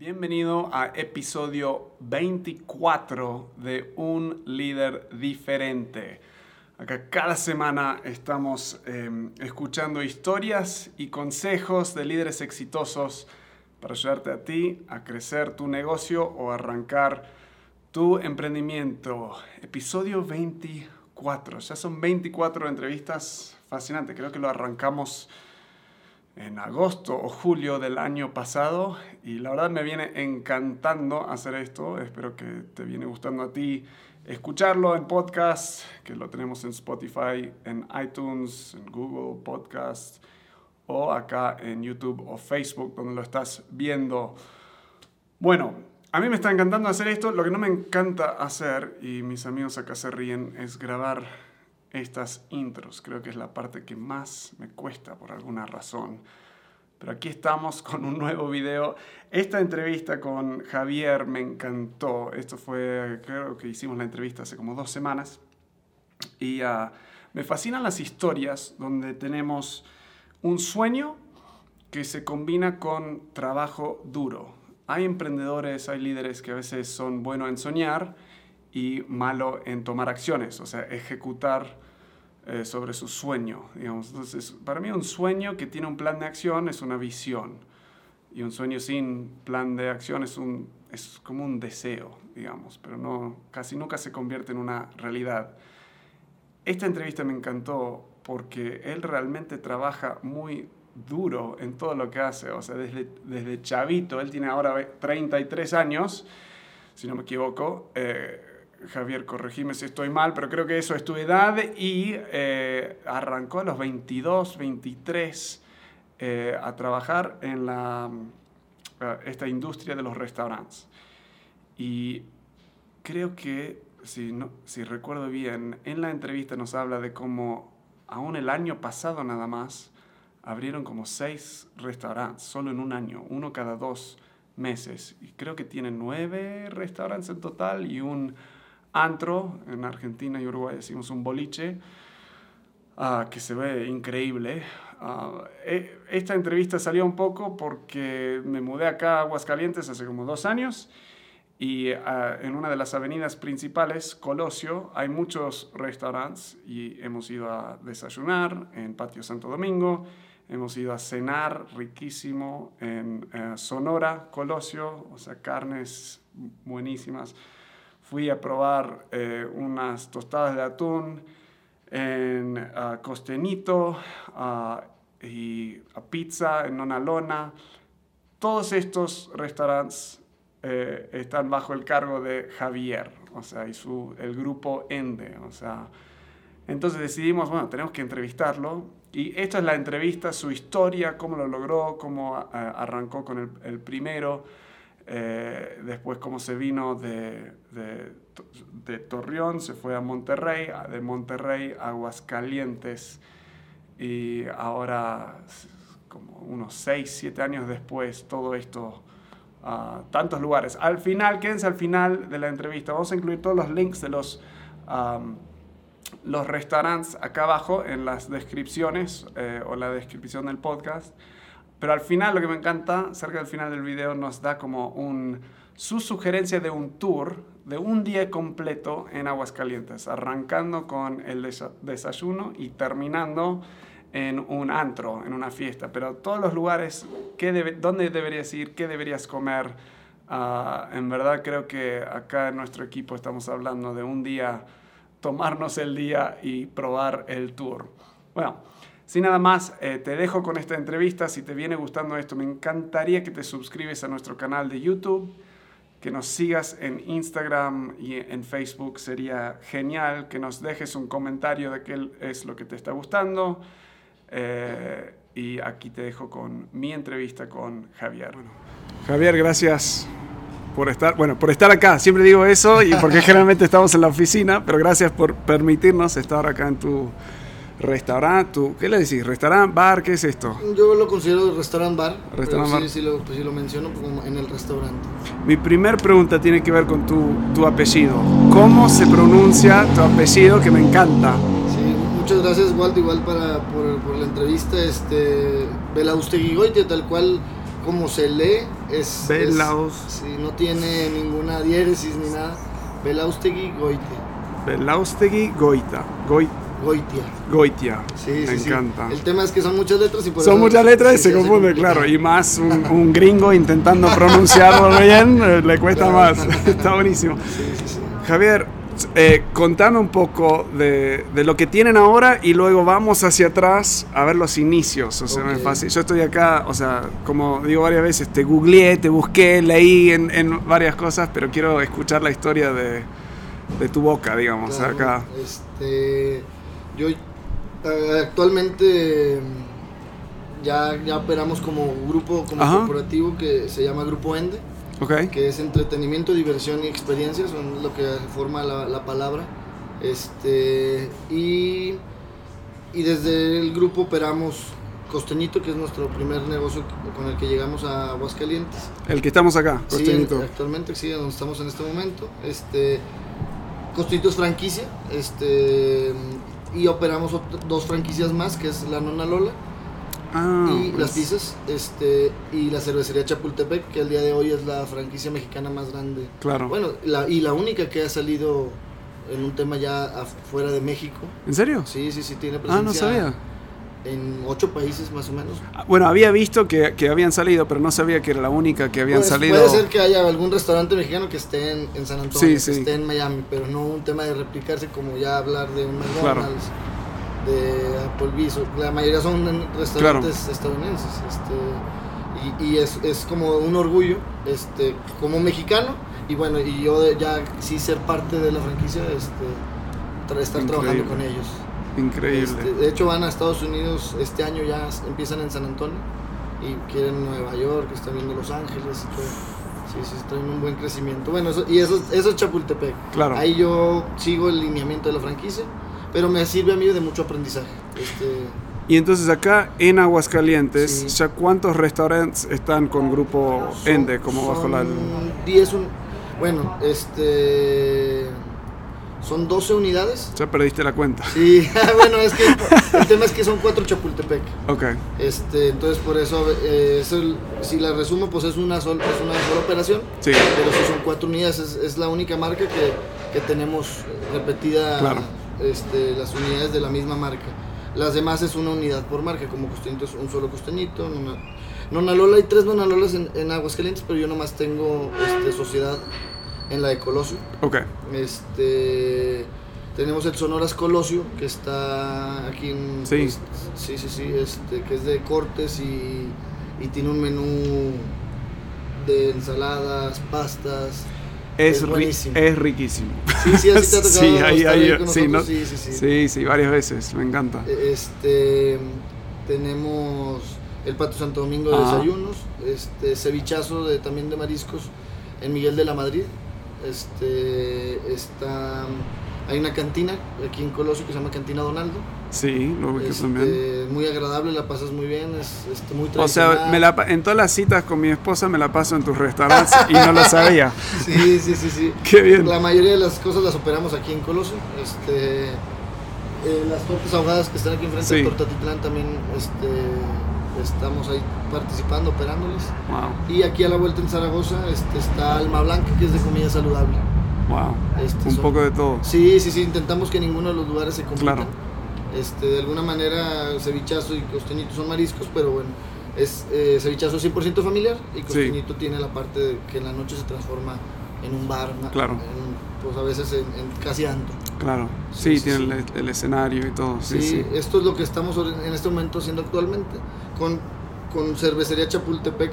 Bienvenido a episodio 24 de Un líder diferente. Acá cada semana estamos em, escuchando historias y consejos de líderes exitosos para ayudarte a ti a crecer tu negocio o arrancar tu emprendimiento. Episodio 24. Ya son 24 entrevistas fascinantes. Creo que lo arrancamos en agosto o julio del año pasado y la verdad me viene encantando hacer esto. Espero que te viene gustando a ti escucharlo en podcast, que lo tenemos en Spotify, en iTunes, en Google Podcast o acá en YouTube o Facebook donde lo estás viendo. Bueno, a mí me está encantando hacer esto. Lo que no me encanta hacer, y mis amigos acá se ríen, es grabar estas intros. Creo que es la parte que más me cuesta por alguna razón. Pero aquí estamos con un nuevo video. Esta entrevista con Javier me encantó. Esto fue, creo que hicimos la entrevista hace como dos semanas. Y uh, me fascinan las historias donde tenemos un sueño que se combina con trabajo duro. Hay emprendedores, hay líderes que a veces son buenos en soñar y malo en tomar acciones, o sea, ejecutar eh, sobre su sueño. Digamos. Entonces, para mí un sueño que tiene un plan de acción es una visión. Y un sueño sin plan de acción es, un, es como un deseo, digamos, pero no, casi nunca se convierte en una realidad. Esta entrevista me encantó porque él realmente trabaja muy duro en todo lo que hace. O sea, desde, desde chavito, él tiene ahora 33 años, si no me equivoco. Eh, Javier, corregime si estoy mal, pero creo que eso es tu edad y eh, arrancó a los 22, 23 eh, a trabajar en la, eh, esta industria de los restaurantes. Y creo que, si, no, si recuerdo bien, en la entrevista nos habla de cómo aún el año pasado nada más abrieron como seis restaurantes, solo en un año, uno cada dos meses. Y creo que tienen nueve restaurantes en total y un antro, en Argentina y Uruguay decimos un boliche, uh, que se ve increíble. Uh, esta entrevista salió un poco porque me mudé acá a Aguascalientes hace como dos años y uh, en una de las avenidas principales, Colosio, hay muchos restaurantes y hemos ido a desayunar en Patio Santo Domingo, hemos ido a cenar riquísimo en eh, Sonora, Colosio, o sea, carnes buenísimas fui a probar eh, unas tostadas de atún en Costenito y a pizza en Nonalona. Todos estos restaurantes eh, están bajo el cargo de Javier, o sea, y su, el grupo Ende, o sea. Entonces decidimos, bueno, tenemos que entrevistarlo. Y esta es la entrevista, su historia, cómo lo logró, cómo eh, arrancó con el, el primero. Eh, después cómo se vino de, de, Torreón, se fue a Monterrey, de Monterrey a Aguascalientes y ahora, como unos 6, 7 años después, todo esto, a tantos lugares. Al final, quédense al final de la entrevista, vamos a incluir todos los links de los, los restaurantes acá abajo en las descripciones eh, o la descripción del podcast. Pero al final, lo que me encanta, cerca del final del video, nos da como un, su sugerencia de un tour de un día completo en Aguascalientes, arrancando con el desayuno y terminando en un antro, en una fiesta. Pero todos los lugares, qué debe, dónde deberías ir, qué deberías comer. Uh, en verdad creo que acá en nuestro equipo estamos hablando de un día, tomarnos el día y probar el tour. Bueno, sin nada más, eh, te dejo con esta entrevista. Si te viene gustando esto, me encantaría que te suscribes a nuestro canal de YouTube, que nos sigas en Instagram y en Facebook. Sería genial que nos dejes un comentario de qué es lo que te está gustando. Eh, y aquí te dejo con mi entrevista con Javier. Javier, gracias por estar, bueno, por estar acá. Siempre digo eso y porque generalmente estamos en la oficina, pero gracias por permitirnos estar acá en tu restaurante, ¿qué le decís? ¿Restaurante, bar? ¿Qué es esto? Yo lo considero restaurant bar. Restaurant bar. Sí, sí lo, pues sí lo menciono como en el restaurante. Mi primer pregunta tiene que ver con tu, tu apellido. ¿Cómo se pronuncia tu apellido que me encanta? Sí, muchas gracias Walt, igual para, por, por la entrevista. Este, Goitia, tal cual como se lee, Es, Belaus. sí, no tiene ninguna diéresis ni nada. Belaustegui Goitia. Belaustegui Goita. Goit, Goitia. Goitia. Sí, Me sí, sí. encanta. El tema es que son muchas letras y por Son eso- muchas letras y se confunde, claro. Y más un, un gringo intentando pronunciarlo bien, eh, le cuesta Claro. más. Está buenísimo. Sí, sí, sí. Javier, eh, contame un poco de, de lo que tienen ahora y luego vamos hacia atrás a ver los inicios. O sea, no es fácil. Yo estoy acá, o sea, como digo varias veces, te googleé, te busqué, leí en, en varias cosas, pero quiero escuchar la historia de, de tu boca, digamos, Claro, acá. Este, yo eh, actualmente ya, ya operamos como grupo, como Ajá. corporativo que se llama Grupo Ende, ¿Ok? que es entretenimiento, diversión y experiencias, son lo que forma la, la palabra. Este, y, y desde el grupo operamos Costeñito, que es nuestro primer negocio con el que llegamos a Aguascalientes. El que estamos acá, Sí, Costeñito. actualmente sí, donde estamos en este momento. Este, Costeñito es franquicia, este, y operamos dos franquicias más, que es la Nona Lola Ah, y pues, las pizzas, este, y la cervecería Chapultepec, que al día de hoy es la franquicia mexicana más grande. Claro. Bueno, la, y la única que ha salido en un tema ya afuera de México. ¿En serio? Sí, sí, sí, tiene Ah, presencia no sabía. En ocho países más o menos. Ah, Bueno, había visto que, que habían salido, pero no sabía que era la única que habían Pues, salido. Puede ser que haya algún restaurante mexicano que esté en, en San Antonio, Sí, que sí. esté en Miami, pero no un tema de replicarse como ya hablar de un Claro. McDonald's, de Applebee's. La mayoría son restaurantes estadounidenses. Este, y y es, es como un orgullo este, como mexicano. Y bueno, y yo ya sí ser parte de la franquicia, este, estar trabajando con ellos. Increíble. Este, de hecho van a Estados Unidos este año ya empiezan en San Antonio y quieren Nueva York, están viendo Los Ángeles y todo. Sí, sí, traen un buen crecimiento. Bueno, eso, y eso, eso es Chapultepec. Claro. Ahí yo sigo el lineamiento de la franquicia, pero me sirve a mí de mucho aprendizaje. Este, Y entonces acá en Aguascalientes, Sí. ¿ya cuántos restaurantes están con grupo son- Ende como bajo la... son 10, un- bueno, este... Son 12 unidades. Ya perdiste la cuenta. Sí, bueno, es que el tema es que son cuatro Chapultepec. Ok, Este, entonces por eso, eh, es el- si la resumo, pues es una, sola es una sola operación, sí, pero si son cuatro unidades, es, es la única marca que, que tenemos repetida Claro. este, las unidades de la misma marca. Las demás es una unidad por marca, como Costeñito es un solo Costeñito, Nona, Nona Lola, hay tres Nona Lolas en, en Aguascalientes, pero yo nomás tengo este, sociedad en la de Colosio. ok. Este, tenemos el Sonoras Colosio, que está aquí en... Sí. pues, sí, sí, sí, este, que es de cortes y, y tiene un menú de ensaladas, pastas. Es, Es ri- es riquísimo. Sí, sí, así te ha tocado Sí, ahí- ahí- sí, sí, sí, sí. Sí, sí, varias veces, me encanta. Este, tenemos el Pato Santo Domingo de Ajá. desayunos, este, cevichazo de, también de mariscos en Miguel de la Madrid. Este, está, hay una cantina aquí en Colosio que se llama Cantina Donaldo. Sí, lo ubico Este, también. muy agradable, la pasas muy bien, es este, muy O sea, me la, en todas las citas con mi esposa me la paso en tus restaurantes y no lo sabía. Sí, sí, sí, sí. Qué bien. La mayoría de las cosas las operamos aquí en Colosio. Este, eh, las tortas ahogadas que están aquí enfrente Sí. de Tortatitlán también este, estamos ahí participando, operándolas. Wow, Y aquí a la vuelta en Zaragoza este, está Alma Blanca, que es de comida saludable. wow. Este, Un son- poco de todo. Sí, sí, sí, intentamos que ninguno de los lugares se compitan. Claro. Este, de alguna manera, cevichazo y costeñito son mariscos, pero bueno, es eh, cevichazo 100% familiar y costeñito tiene la parte de que en la noche se transforma en un bar, Claro. en- pues a veces en, en casi antro. Claro. Sí, Sí, sí, tiene El, el escenario y todo. Sí, esto es lo que estamos en este momento haciendo actualmente con, con Cervecería Chapultepec.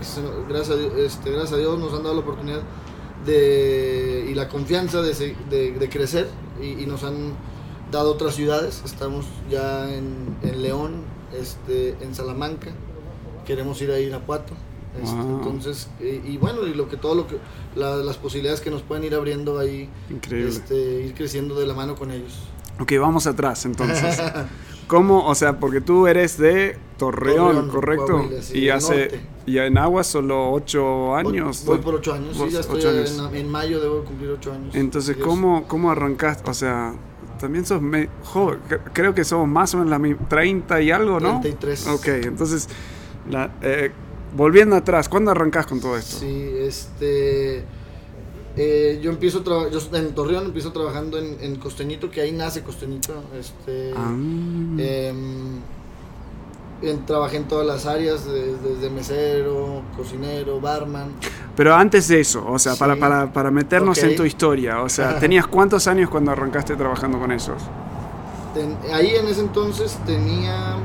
Gracias a, Dios, este, gracias a Dios nos han dado la oportunidad de, y la confianza de, de- de crecer y, y nos han dado otras ciudades. Estamos ya en, en León, este, en Salamanca, queremos ir a Irapuato. Este, Wow. Entonces, y, y bueno, y lo que todo lo que la- las posibilidades que nos pueden ir abriendo ahí, Increíble. este, ir creciendo de la mano con ellos. Ok, vamos atrás entonces. ¿Cómo? O sea, porque tú eres de Torreón, Torreón, ¿correcto? Coahuila, sí, y hace. norte. Y en agua solo ocho años. Voy, voy por ocho años, sí, ya estoy años. En, en mayo debo cumplir ocho años. Entonces. ¿cómo, ¿cómo arrancaste? O sea, también sos me- joven, cre- creo que somos más o menos la mi- 30 y algo, ¿no? 33. Ok, entonces, la, eh, volviendo atrás, ¿cuándo arrancás con todo esto? Sí, este... eh, yo empiezo yo en Torreón empiezo trabajando en, en Costeñito, que ahí nace Costeñito. Este, Ah, em, en- trabajé en todas las áreas, de- desde mesero, cocinero, barman. pero antes de eso, o sea, para, Sí. para, para meternos en tu historia, o sea, ¿tenías cuántos años cuando arrancaste trabajando con esos? Ten- ahí en ese entonces tenía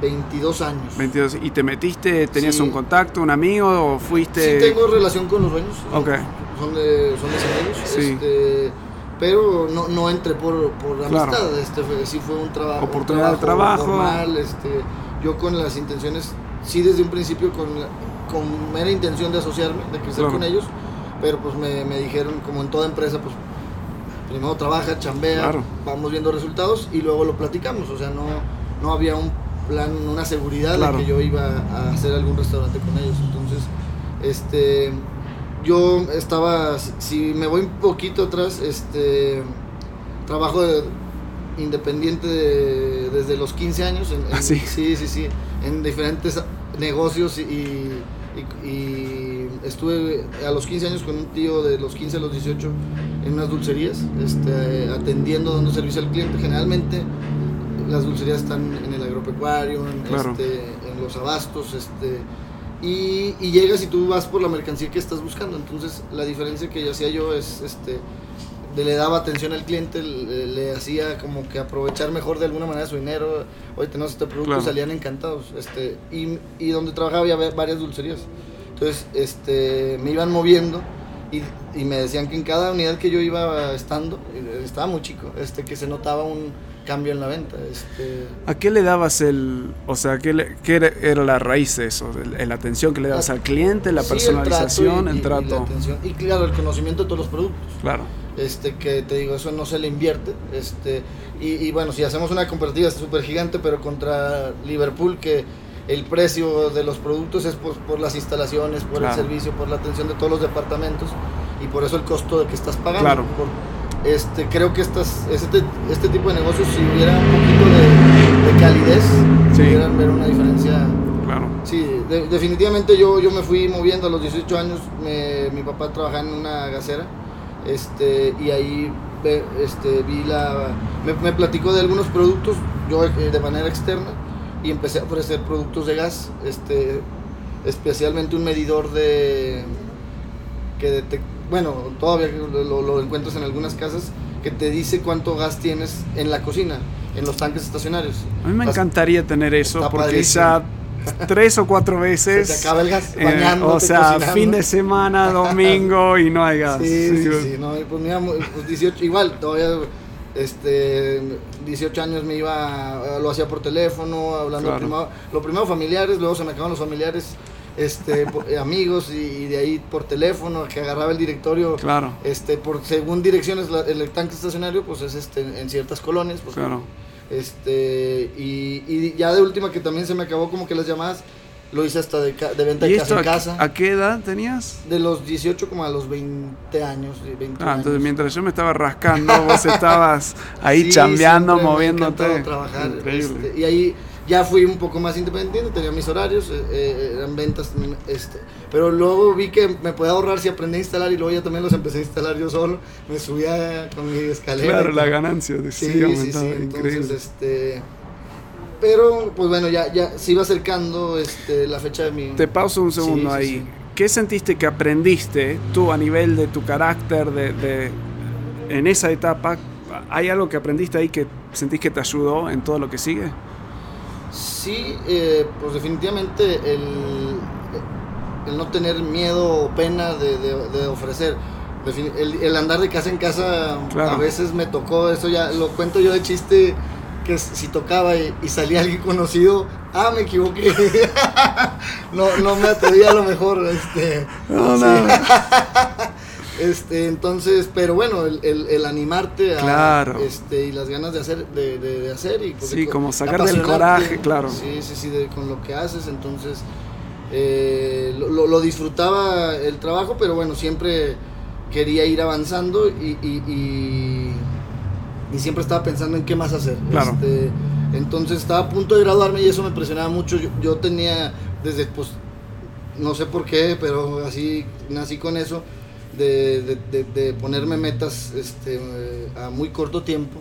22 años. 22. ¿Y te metiste, tenías Sí. un contacto, un amigo o Sí fuiste...? tengo relación con los dueños. Ok. Son de, son mis amigos. Sí. este, pero no, no entré por, por Claro. amistad. Este, fue- sí fue un, traba- un Oportunidad de trabajo. normal, este, yo con las intenciones, sí desde un principio con, con mera intención de asociarme, de crecer Claro. con ellos. Pero pues me, me dijeron, como en toda empresa, pues primero trabaja, chambea, Claro. vamos viendo resultados y luego lo platicamos. O sea, no, no había un plan, una seguridad Claro. de que yo iba a hacer algún restaurante con ellos. Entonces, este, yo estaba, si- me voy un poquito atrás, este, trabajo de- independiente de- desde los 15 años. En, en- Ah, sí. sí, sí, sí, en diferentes negocios y, y- y estuve a los 15 años con un tío de los 15 a los 18 en unas dulcerías, este, atendiendo, dando servicio al cliente. Generalmente las dulcerías están en el agropecuario, en, Claro. este, en los abastos, este, y, y llegas y tú vas por la mercancía que estás buscando. Entonces la diferencia que yo hacía yo es, este, de- le daba atención al cliente, le, le hacía como que aprovechar mejor de alguna manera su dinero. Oye, tenemos este producto, Claro. salían encantados. Este, y, y donde trabajaba había va- varias dulcerías. Entonces, este, me iban moviendo y, y me decían que en cada unidad que yo iba estando, eh, estaba muy chico, este, que se notaba un cambio en la venta. Este, ¿A qué le dabas el, o sea, qué, le- qué era, la raíz de eso? El- la atención que le dabas La- al cliente, la sí, el personalización, trato y- el la atención. Y claro, el conocimiento de todos los productos. Claro, este que te digo, eso no se le invierte. Este, y, y bueno, si hacemos una comparativa súper gigante, pero contra Liverpool, que el precio de los productos es por, por las instalaciones, por Claro. el servicio, por la atención de todos los departamentos, y por eso el costo de que estás pagando. Claro. Por- este, creo que estas, este, este tipo de negocios, si hubiera un poquito de, de calidez, Sí. pudieran ver una diferencia claro. Sí, de- definitivamente yo, yo me fui moviendo a los 18 años. me- mi papá trabajaba en una gasera este, y ahí este, vi la. Me, me platicó de algunos productos, yo eh, de manera externa, y empecé a ofrecer productos de gas, este, especialmente un medidor de. que detec- bueno, todavía lo, encuentras en algunas casas, que te dice cuánto gas tienes en la cocina, en los tanques estacionarios. A mí me Las- encantaría tener eso porque ya tres o cuatro veces. Se te acaba el gas eh, o sea, cocinando. fin de semana, domingo y no hay gas. Sí, sí, sí, no, pues mira, pues 18, igual, todavía, este, 18 años me iba, lo hacía por teléfono, hablando Claro. primero, lo primero familiares, luego se me acaban los familiares, este, eh, amigos, y, y de ahí por teléfono, que agarraba el directorio, Claro, este, por, según direcciones, la- el tanque estacionario, pues es este, en ciertas colonias, pues, claro. este, y, y ya de última que también se me acabó como que las llamadas, lo hice hasta de, de venta ¿Y de casa a, en casa. a qué edad tenías? De los 18 como a los 20 años. sí, 20 Ah, entonces años. mientras yo me estaba rascando, vos estabas ahí Sí, chambeando, me moviéndote. trabajar. Increíble. este, y ahí ya fui un poco más independiente, tenía mis horarios, eh, eh, eran ventas. Este, pero luego vi que me podía ahorrar si aprendí a instalar y luego ya también los empecé a instalar yo solo. Me subía con mi escalera. Claro, la ganancia de Sí, sí, sí, sí, aumentaba, entonces, increíble. este... Pero, pues bueno, ya, ya se iba acercando este, la fecha de mi... Te pauso un segundo sí, ahí. sí. ¿Qué sentiste que aprendiste tú a nivel de tu carácter, de, de- en esa etapa? ¿Hay algo que aprendiste ahí que sentís que te ayudó en todo lo que sigue? Sí, eh, pues definitivamente el, el no tener miedo o pena de, de- de ofrecer. El, el andar de casa en casa Claro. a veces me tocó, eso ya lo cuento yo de chiste, que si tocaba y, y salía alguien conocido, ah, me equivoqué. no, no me atreví a lo mejor. Este, No, no. Este, entonces, pero bueno, el, el- el animarte a, Claro. este, y las ganas de hacer, de, de- de hacer y pues, Sí, de- como sacar del coraje, claro. Sí, sí, sí, de- con lo que haces, entonces eh, lo, lo- lo disfrutaba el trabajo, pero bueno, siempre quería ir avanzando y, y- y- y siempre estaba pensando en qué más hacer. Claro. Este, entonces estaba a punto de graduarme y eso me presionaba mucho. Yo, yo tenía desde, pues, no sé por qué, pero así nací con eso, de, de, de, ponerme metas este, a muy corto tiempo.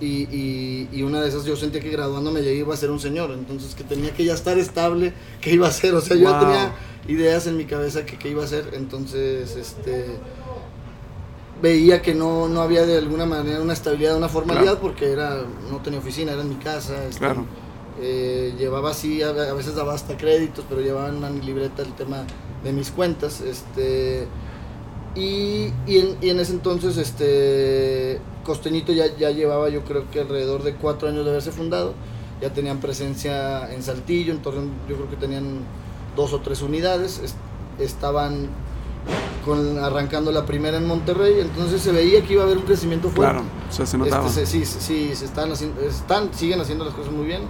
Y, y, una de esas yo sentía que graduándome ya iba a ser un señor, entonces que tenía que ya estar estable, que iba a ser, o sea, yo tenía ideas en mi cabeza que, que iba a ser, entonces, este, veía que no, no había de alguna manera una estabilidad, una formalidad, porque era no tenía oficina, era en mi casa. Este, claro. Eh, llevaba así, a, veces daba hasta créditos, pero llevaba en una libreta el tema de mis cuentas. Este, y, y, en, y en ese entonces, este, Costeñito ya, ya llevaba yo creo que alrededor de cuatro años de haberse fundado. Ya tenían presencia en Saltillo, en Torreón yo creo que tenían dos o tres unidades. estaban con, arrancando la primera en Monterrey, entonces se veía que iba a haber un crecimiento fuerte. Claro, o sea, se notaba. Este, sí, sí, se están haciendo, están, siguen haciendo las cosas muy bien.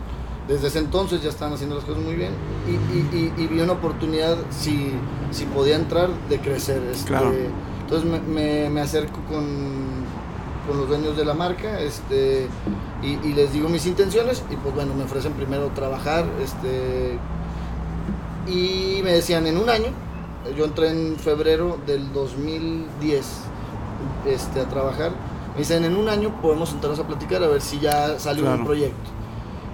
Desde ese entonces ya están haciendo las cosas muy bien y, y, y, vi una oportunidad, si, si podía entrar, de crecer. Este, claro. Entonces me, me, acerco con, con, los dueños de la marca este, y, les digo mis intenciones y pues bueno, me ofrecen primero trabajar este, y me decían en un año yo entré en febrero del 2010 este, a trabajar. Me dicen, en un año podemos sentarnos a platicar a ver si ya sale un proyecto.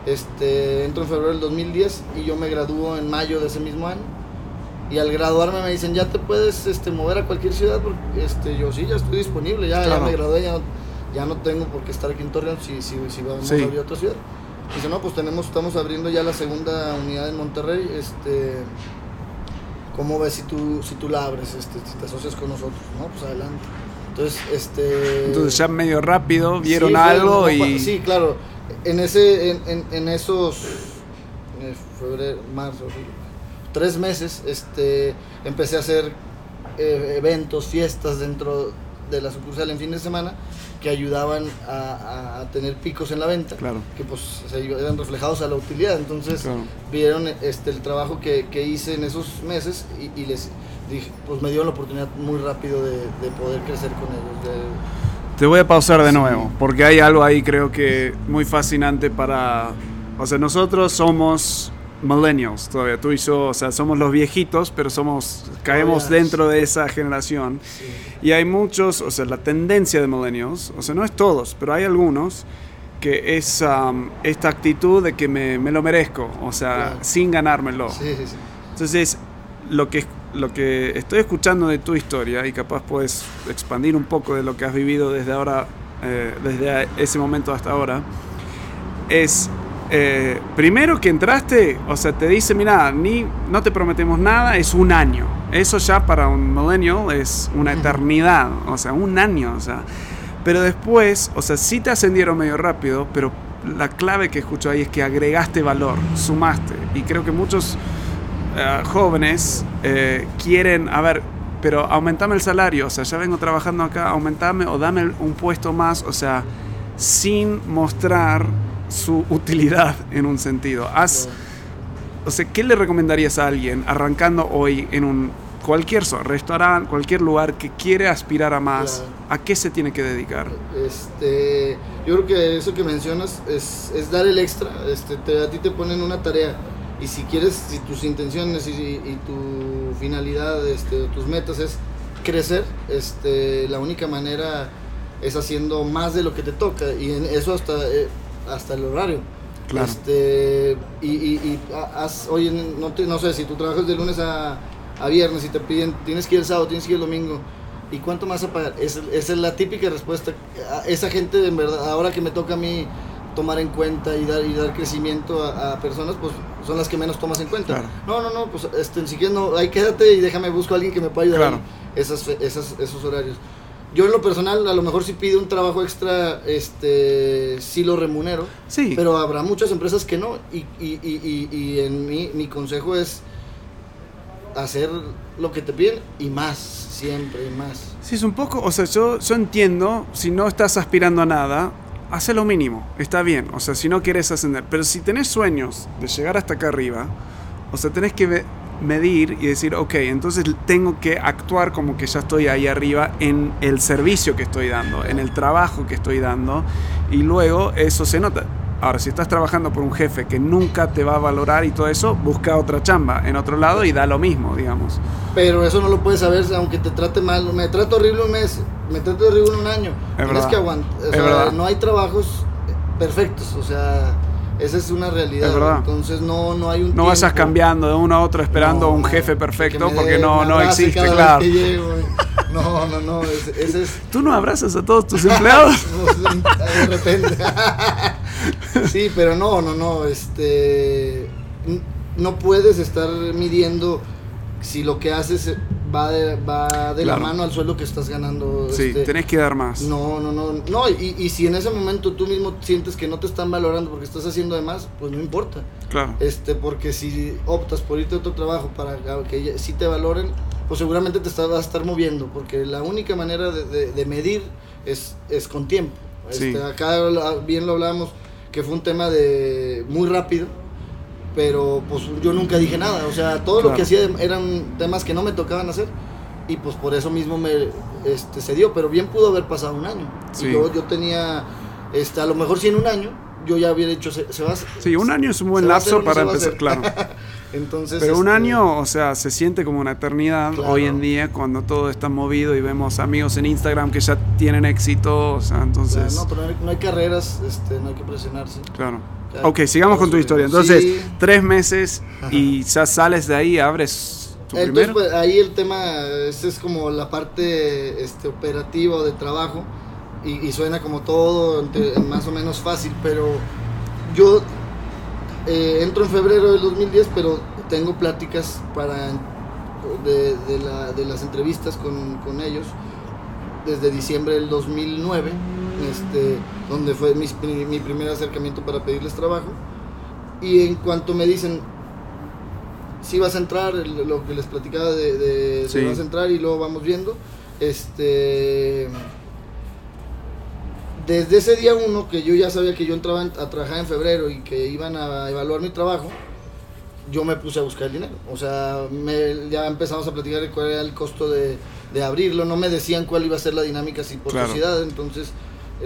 Este, entro en febrero del 2010 y yo me gradúo en mayo de ese mismo año. Y al graduarme me dicen, ya te puedes este, mover a cualquier ciudad. Porque, este, yo sí, ya estoy disponible, ya, ya me gradué, ya no, ya no, tengo por qué estar aquí en Torreón si, si, si vamos a abrir otra ciudad. Dice, no, pues tenemos, estamos abriendo ya la segunda unidad en Monterrey. Este, ¿cómo ves si tú, si tú la abres, este, si te asocias con nosotros? No, pues adelante. Entonces, este... Entonces ya medio rápido vieron algo y... Sí, claro. En, ese, en, en, esos... En febrero, marzo, tres meses, este, empecé a hacer eh, eventos, fiestas dentro de la sucursal en fin de semana que ayudaban a, tener picos en la venta, claro. que pues se eran reflejados a la utilidad. Entonces vieron este, el trabajo que, hice en esos meses y, les dije, pues me dio la oportunidad muy rápido de, poder crecer con ellos. Te voy a pausar de nuevo, porque hay algo ahí creo que muy fascinante para... O sea, nosotros somos millennials todavía, tú y yo, o sea, somos los viejitos, pero somos, caemos dentro de esa generación. Y hay muchos, o sea, la tendencia de millennials, o sea, no es todos, pero hay algunos que es um, esta actitud de que me, me, lo merezco, o sea, sin ganármelo. Entonces, lo que, lo que estoy escuchando de tu historia, y capaz puedes expandir un poco de lo que has vivido desde ahora, eh, desde ese momento hasta ahora, es eh, primero que entraste, o sea, te dice, mira, ni, no te prometemos nada, es un año. Eso ya para un millennial es una eternidad, o sea, un año, o sea. Pero después, o sea, sí te ascendieron medio rápido, pero la clave que escucho ahí es que agregaste valor, sumaste. Y creo que muchos eh, jóvenes eh, quieren, a ver, pero aumentame el salario, o sea, ya vengo trabajando acá, aumentame o dame un puesto más, o sea, sin mostrar su utilidad en un sentido. Has, o sea, ¿qué le recomendarías a alguien arrancando hoy en un cualquier restaurante, cualquier lugar que quiere aspirar a más? ¿A qué se tiene que dedicar? Este, yo creo que eso que mencionas es, es dar el extra. Este, a ti te ponen una tarea y si quieres, si tus intenciones y, tu finalidad, este, tus metas es crecer, este, la única manera es haciendo más de lo que te toca y en eso hasta eh, hasta el horario. Claro. Este, y, y, oye, no, no sé, si tú trabajas de lunes a, a, viernes y te piden, tienes que ir el sábado, tienes que ir el domingo, ¿y cuánto más a pagar? esa es la típica respuesta. Esa gente, en verdad, ahora que me toca a mí tomar en cuenta y dar, y dar crecimiento a, personas, pues son las que menos tomas en cuenta. No, no, no, pues este, si quieres, no, ahí quédate y déjame busco a alguien que me pueda ayudar esas, esas, esos horarios yo en lo personal, a lo mejor si pide un trabajo extra, este, sí lo remunero. Sí. Pero habrá muchas empresas que no. Y, y, y, y en mi, mi consejo es hacer lo que te piden y más, siempre y más. Sí, es un poco, o sea, yo, yo entiendo, si no estás aspirando a nada, hace lo mínimo, está bien, o sea, si no quieres ascender, pero si tenés sueños de llegar hasta acá arriba, o sea, tenés que medir y decir, ok, entonces tengo que actuar como que ya estoy ahí arriba en el servicio que estoy dando, en el trabajo que estoy dando, y luego eso se nota. Ahora, si estás trabajando por un jefe que nunca te va a valorar y todo eso, busca otra chamba en otro lado y da lo mismo, digamos. Pero eso no lo puedes saber aunque te trate mal. Me trato horrible un mes, me trato horrible un año. Es Tienes verdad. que aguantar. O sea, no hay trabajos perfectos, o sea, esa es una realidad. Es verdad. Entonces no, no hay un No vas tiempo. cambiando de uno a otro esperando No, un jefe perfecto porque no, no existe, claro. llego. No, no, no, ese, ese es ¿Tú no abrazas a todos tus empleados? de repente. sí, pero no, no, no, este no puedes estar midiendo si lo que haces va de, va de Claro. la mano al sueldo que estás ganando. sí, este, tenés que dar más. no, no, no, no, y, y si en ese momento tú mismo sientes que no te están valorando porque estás haciendo de más, pues no importa. Claro. Este, porque si optas por irte a otro trabajo para que sí te valoren, pues seguramente te está- vas a estar moviendo, porque la única manera de, de- de medir es, es con tiempo. Sí. Este, acá la- bien lo hablamos, que fue un tema de muy rápido, pero pues yo nunca dije nada, o sea, todo Claro. lo que hacía eran temas que no me tocaban hacer, y pues por eso mismo me este, se dio, pero bien pudo haber pasado un año. Sí. Y yo, yo tenía, este, a lo mejor si en un año, yo ya hubiera dicho, se, se va a- Sí, un año es un buen ¿Se va a hacer lapso para empezar, claro. Entonces, Pero un este, año, o sea, se siente como una eternidad Claro. hoy en día cuando todo está movido y vemos amigos en Instagram que ya tienen éxito, o sea, entonces, no, pero no hay, no hay carreras, este, no hay que presionarse. claro. Ok, sigamos con tu historia. Entonces, Sí. tres meses y ya sales de ahí, abres tu Entonces, primero. pues, ahí el tema, esta es como la parte este, operativa de trabajo y, y suena como todo entre- más o menos fácil, pero yo eh, entro en febrero del 2010, pero tengo pláticas para de, de la- de las entrevistas con, con ellos desde diciembre del 2009, este, donde fue mi, mi primer acercamiento para pedirles trabajo. Y en cuanto me dicen, si vas a entrar, lo que les platicaba de, de, vas a entrar y luego vamos viendo, este... Desde ese día uno, que yo ya sabía que yo entraba en- a trabajar en febrero y que iban a evaluar mi trabajo, yo me puse a buscar dinero. O sea, me- ya empezamos a platicar de cuál era el costo de, de abrirlo. No me decían cuál iba a ser la dinámica si por Claro. sociedad. Entonces,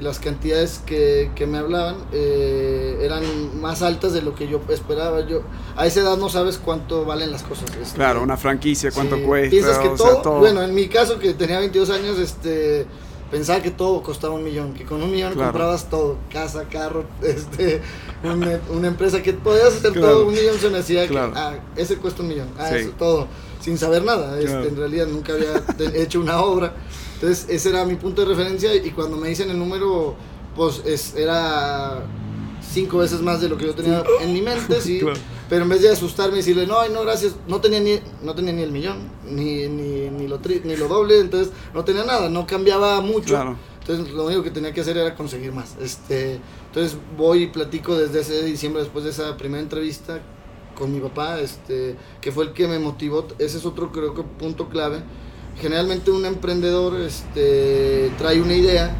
las cantidades que, que me hablaban eh, eran más altas de lo que yo esperaba. Yo A esa edad no sabes cuánto valen las cosas. este, Claro, una franquicia, cuánto Sí, cuesta. Piensas que sea, todo, bueno, en mi caso que tenía 22 años, este, pensaba que todo costaba un millón, que con un millón Claro. comprabas todo, casa, carro, este, una, una empresa que podías hacer Claro. todo, un millón se me hacía, que, ah, ese cuesta un millón, ah, Sí. eso todo, sin saber nada, este, en realidad nunca había hecho una obra, entonces ese era mi punto de referencia y cuando me dicen el número, pues es, era cinco veces más de lo que yo tenía en mi mente, sí, Claro. pero en vez de asustarme y decirle, no, ay, no, gracias, no tenía ni, no tenía ni el millón, ni, ni, ni, lo, tri- ni lo doble, entonces no tenía nada, no cambiaba mucho. Claro. Entonces lo único que tenía que hacer era conseguir más. Este, entonces voy y platico desde ese diciembre, después de esa primera entrevista con mi papá, este, que fue el que me motivó. Ese es otro creo que punto clave. Generalmente un emprendedor este, trae una idea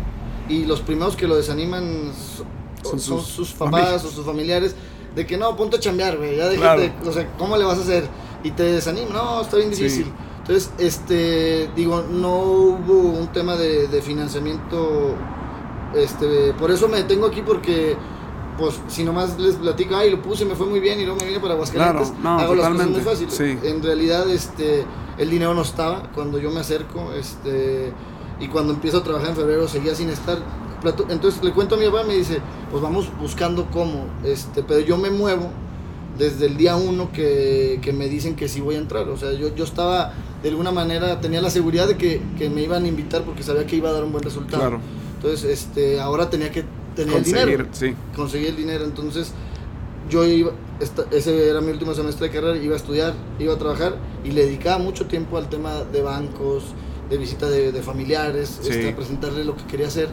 y los primeros que lo desaniman so- Son son, sus sus, papás o sus familiares de que no, ponte a chambear, güey, ya Claro. déjate, o sea, ¿cómo le vas a hacer? Y te desanima, no, está bien Sí. difícil. Entonces, este, digo, no hubo un tema de, de financiamiento, este, por eso me detengo aquí porque, pues, si nomás les platico, ay, lo puse, me fue muy bien y luego me vine para Aguascalientes, Claro, no, hago las cosas muy totalmente, fácil. sí. En realidad, este, el dinero no estaba cuando yo me acerco, este, y cuando empiezo a trabajar en febrero seguía sin estar. Entonces le cuento a mi papá, me dice, pues vamos buscando cómo, este, pero yo me muevo desde el día uno que, que me dicen que sí voy a entrar. O sea, yo, yo estaba, de alguna manera, tenía la seguridad de que, que me iban a invitar porque sabía que iba a dar un buen resultado. Claro. Entonces, este, ahora tenía que tener el Conseguir, dinero. sí. Conseguí el dinero. Entonces, yo iba, esta- ese era mi último semestre de carrera, iba a estudiar, iba a trabajar y le dedicaba mucho tiempo al tema de bancos, de visita de, de familiares, Sí. este, a presentarle lo que quería hacer.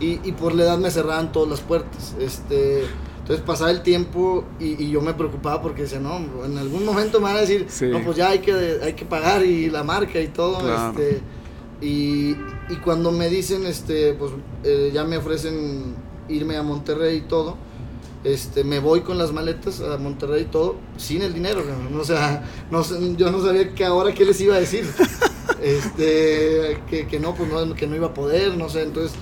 Y, y por la edad me cerraban todas las puertas. Este, entonces pasaba el tiempo y, y yo me preocupaba porque decía, no, en algún momento me van a decir, Sí. no, pues ya hay que, hay que pagar y la marca y todo. Claro. Este, y, y cuando me dicen, este, pues eh, ya me ofrecen irme a Monterrey y todo, este, me voy con las maletas a Monterrey y todo, sin el dinero, cabrón. o sea, no, yo no sabía que ahora qué les iba a decir, este, que, que no, pues no, que no iba a poder, no sé, entonces,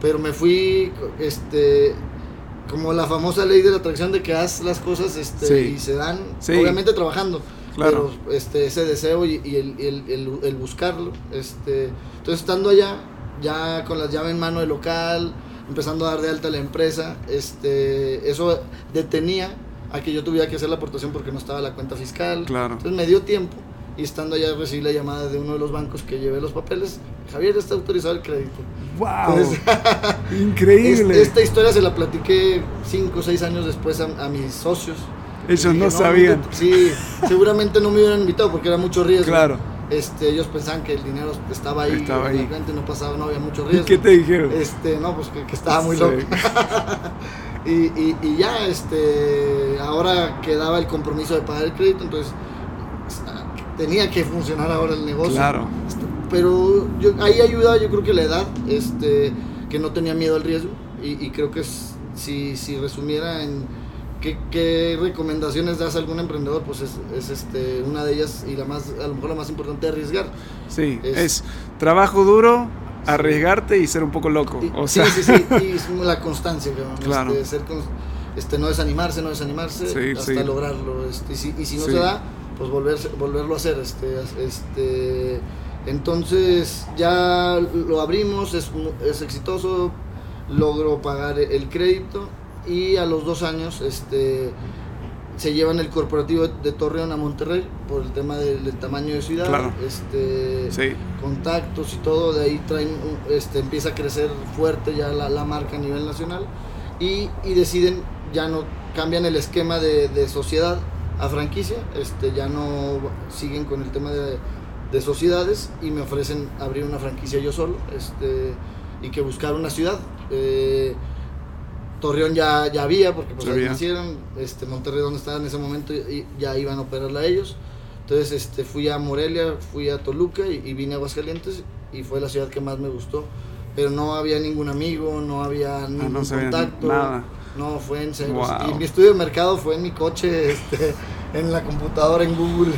pero me fui, este, como la famosa ley de la atracción de que haz las cosas este, Sí. y se dan, Sí. obviamente trabajando, Claro. pero este, ese deseo y, y el, el- el- el buscarlo. Este, entonces estando allá, ya con las llaves en mano del local, empezando a dar de alta la empresa, este, eso detenía a que yo tuviera que hacer la aportación porque no estaba la cuenta fiscal. Claro. Entonces me dio tiempo y estando allá recibí la llamada de uno de los bancos que llevé los papeles. Javier está autorizado el crédito. ¡Wow! Entonces, Increíble. Es- esta historia se la platiqué cinco o seis años después a, a mis socios. Ellos dije, no sabían. sí, seguramente no me hubieran invitado porque era mucho riesgo. Claro. Este, ellos pensaban que el dinero estaba ahí, Estaba ahí. realmente no pasaba, no había mucho ¿Y riesgo. qué te dijeron? Este, no, pues que, que estaba muy Sí. loco. y, y- y ya, este, ahora quedaba el compromiso de pagar el crédito, entonces tenía que funcionar ahora el negocio. Claro. Este, Pero yo, ahí ayuda, yo creo que la edad, este, que no tenía miedo al riesgo. Y, y creo que si, si resumiera en qué, qué recomendaciones das a algún emprendedor, pues es, es, este, una de ellas y la más, a lo mejor la más importante, arriesgar. Sí, Es- es, trabajo duro, arriesgarte y ser un poco loco. Y- O sea, sí, sí, sí, y es la constancia, cabrón, Claro. este, ser cons- este, no desanimarse, no desanimarse Sí, hasta sí. lograrlo. Este, y, si, y si no se da, pues volverse, volverlo a hacer. Este, este, entonces ya lo abrimos, es, es exitoso, logro pagar el crédito y a los dos años este, se llevan el corporativo de, Torreón a Monterrey por el tema del, del tamaño de ciudad. Claro. Este, sí, contactos y todo, de ahí traen, este, empieza a crecer fuerte ya la, la marca a nivel nacional y, y deciden, ya no cambian el esquema de, de sociedad a franquicia, este, ya no siguen con el tema de, de sociedades y me ofrecen abrir una franquicia yo solo este, y que buscar una ciudad. Eh, Torreón ya, ya había, porque pues ahí nacieron, este, Monterrey donde estaba en ese momento y ya iban a operarla ellos. Entonces este, fui a Morelia, fui a Toluca y, y vine a Aguascalientes y fue la ciudad que más me gustó. Pero no había ningún amigo, no había ningún Ah, no sabían contacto. nada. No, fue en serio. Wow. Y mi estudio de mercado fue en mi coche, este, en la computadora, en Google.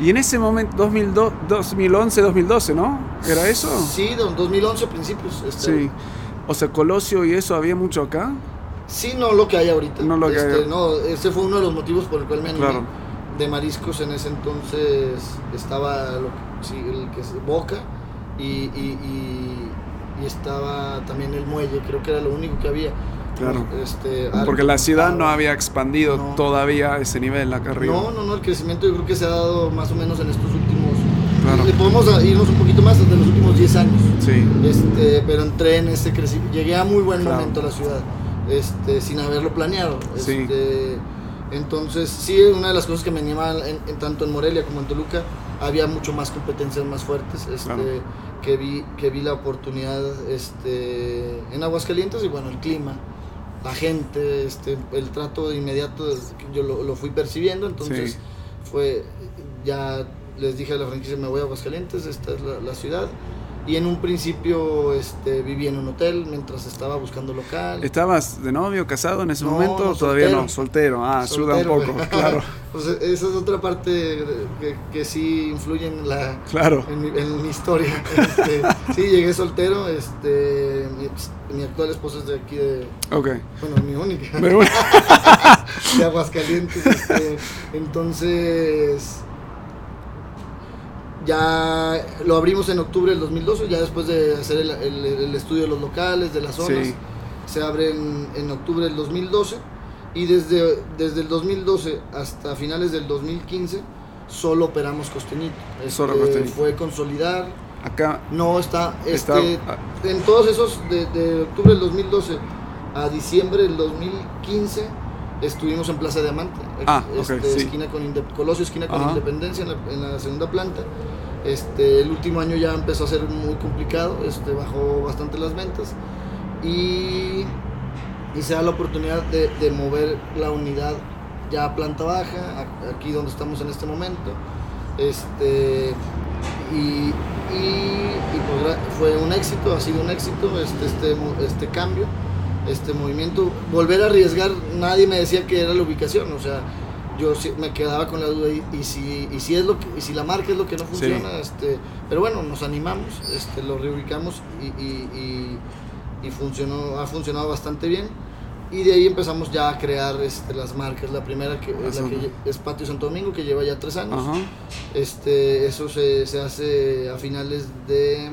Y en ese momento, 2002, 2011, 2012, ¿no? ¿Era eso? Sí, don 2011 principios. este, Sí. O sea, Colosio y eso, ¿había mucho acá? Sí, no lo que hay ahorita. No lo que Este, hay. No, ese fue uno de los motivos por el cual me animé. Claro. De mariscos en ese entonces estaba lo que- sí, el que es Boca y, y, y- y estaba también el muelle, creo que era lo único que había. Claro. Este, Porque la ciudad no había expandido No. todavía a ese nivel acá arriba. No, no, no, el crecimiento yo creo que se ha dado más o menos en estos últimos. Claro. Le podemos irnos un poquito más desde los últimos 10 años. Sí, Este, pero entré en ese crecimiento. Llegué a muy buen Claro. momento a la ciudad, este, sin haberlo planeado. Sí. Este, entonces, sí, una de las cosas que me animaba en, en- tanto en Morelia como en Toluca, había mucho más competencias más fuertes. Este, Claro. que, vi, que vi la oportunidad este, en Aguascalientes y bueno, el clima. La gente, este, el trato de inmediato, yo lo, lo fui percibiendo, entonces Sí. fue, ya les dije a la franquicia, me voy a Aguascalientes, esta es la, la ciudad. Y en un principio este, viví en un hotel mientras estaba buscando local. ¿Estabas de novio, casado en ese No, momento? no, Todavía soltero. no, soltero. Ah, ayuda un Soltero, poco, claro, Pues esa es otra parte que, que sí influye en la, claro. en mi, en mi historia. Este, sí, llegué soltero. Este, mi, mi actual esposa es de aquí de. Ok. Bueno, mi única. De Aguascalientes. este, entonces. Ya lo abrimos en octubre del 2012, ya después de hacer el, el- el estudio de los locales, de las zonas. Sí. Se abre en, en octubre del 2012 y desde, desde el 2012 hasta finales del 2015 solo operamos Costeñito. Solo Este, Costeñito. Fue consolidar, acá no está, Está- este, en todos esos, de, de octubre del 2012 a diciembre del 2015, estuvimos en Plaza Diamante, Ah, este, sí. esquina con Colosio, esquina con Ajá. Independencia, en la, en la segunda planta. Este, el último año ya empezó a ser muy complicado, este, bajó bastante las ventas y, y se da la oportunidad de, de mover la unidad ya a planta baja, a- aquí donde estamos en este momento. Este, y, y- y pues fue un éxito, ha sido un éxito este, este, este cambio, este movimiento. Volver a arriesgar, nadie me decía que era la ubicación, o sea, yo sí me quedaba con la duda y, y si, y si es lo que, y si la marca es lo que no funciona, este, pero bueno, nos animamos, este, lo reubicamos y, y- y- funcionó, ha funcionado bastante bien. Y de ahí empezamos ya a crear este, las marcas. La primera que, es, la Ajá. que es Patio Santo Domingo, que lleva ya tres años. Ajá. Este, eso se, se hace a finales de,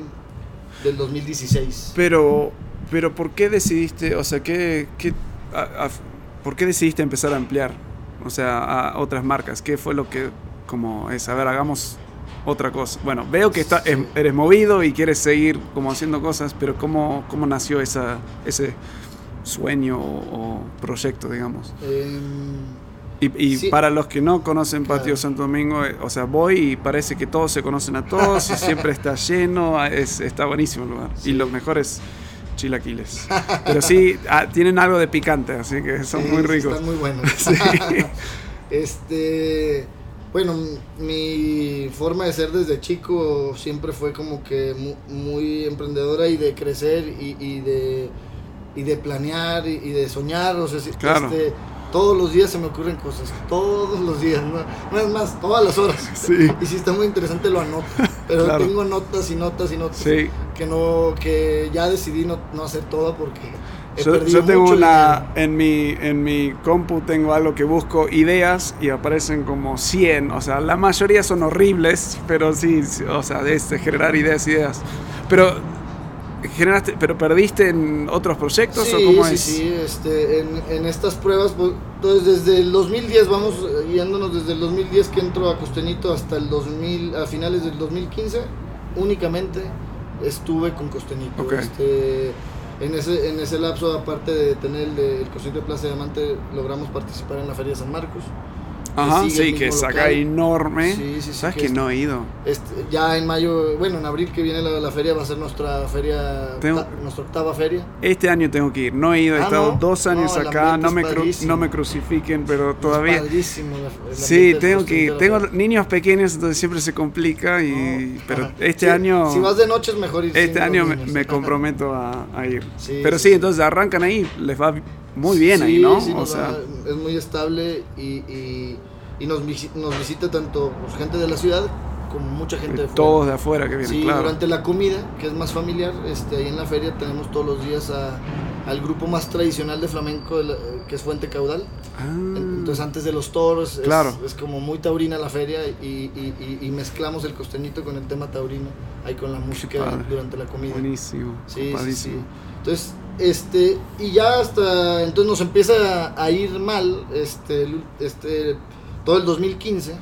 del 2016. Pero, pero ¿por qué decidiste, o sea, qué, qué, a- a- ¿por qué decidiste empezar a ampliar? O sea, a otras marcas. ¿Qué fue lo que, como es, a ver, hagamos otra cosa? Bueno, veo que está, em- eres movido y quieres seguir como haciendo cosas, pero ¿cómo, cómo nació esa, ese sueño o, o proyecto, digamos? Em, Y, y Sí. para los que no conocen Patio Claro. Santo Domingo, eh, o sea, voy y parece que todos se conocen a todos y siempre está lleno, es, está buenísimo el lugar. Sí. Y lo mejor es chilaquiles. Pero sí, ah, tienen algo de picante, así que son sí, muy ricos. Están muy buenos. Sí. Este, bueno, mi forma de ser desde chico siempre fue como que mu- muy, emprendedora y de crecer y, y de, y de planear y, y de soñar. O sea, si- Claro. este, todos los días se me ocurren cosas, todos los días, no, no es más, todas las horas. Sí. Y si está muy interesante lo anoto, pero Claro. tengo notas y notas y notas Sí. que no que ya decidí no, no hacer todo porque he Yo, perdido yo tengo mucho una, dinero. en mi, en mi compu tengo algo que busco ideas y aparecen como 100, o sea, la mayoría son horribles, pero sí, sí, o sea, de este, generar ideas, ideas. Pero, generaste, pero perdiste en otros proyectos o cómo sí, es? sí, este, en, en estas pruebas, pues, entonces desde el 2010, vamos eh, yéndonos desde el 2010 que entro a Costenito hasta el 2000, a finales del 2015, únicamente estuve con Costenito. Este, en, ese, en ese lapso, aparte de tener el, de, el Costenito de Plaza Diamante, logramos participar en la Feria de San Marcos. Ajá, sí, que es acá local. enorme. Sí, sí, sí, ¿Sabes que que es- no he ido? Este, ya en mayo, bueno, en abril que viene la, la feria va a ser nuestra feria, Tengo- octa- nuestra octava feria. Este año tengo que ir. No he ido, he Ah, estado ¿no? dos años No, acá. No me, es cru- no me crucifiquen, pero Es todavía. padrísimo la- el Sí, tengo que ir. Tengo niños pequeños, entonces siempre se complica. Y, No, pero este Sí, año. Si vas de noche es mejor ir Este año me, niños. me comprometo a, a ir. Sí, Pero sí, sí, entonces arrancan ahí, les va muy bien ahí, Sí, ¿no? sí, o nos sea, es muy estable y, y, y nos, nos visita tanto pues, gente de la ciudad como mucha gente de fuera. todos de afuera que vienen, Sí, claro. durante la comida, que es más familiar, este, ahí en la feria tenemos todos los días a- al grupo más tradicional de flamenco, que es Fuente Caudal. Ah, Entonces antes de los toros es, Claro. es como muy taurina la feria y, y- y- mezclamos el costeñito con el tema taurino, ahí con la música durante la comida. buenísimo. Sí, sí, sí. Entonces, este, y ya hasta, entonces nos empieza a, ir mal, este, el- este, todo el 2015,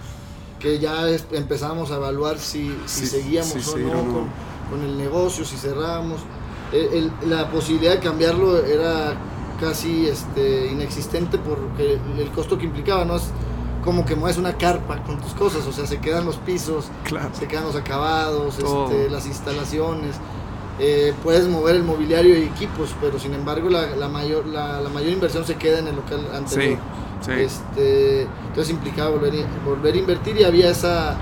que ya es- empezamos a evaluar si, si Sí, seguíamos sí, o seguir no, no. Con, con el negocio, si cerrábamos. El- el- la posibilidad de cambiarlo era casi este, inexistente porque el costo que implicaba, ¿no? Es como que mueves una carpa con tus cosas, o sea, se quedan los pisos, Claro. se quedan los acabados, este, las instalaciones. Eh, puedes mover el mobiliario y equipos, pero sin embargo la, la mayor, la, la mayor inversión se queda en el local anterior. Sí, sí. Este, entonces implicaba volver, volver a invertir y había esa,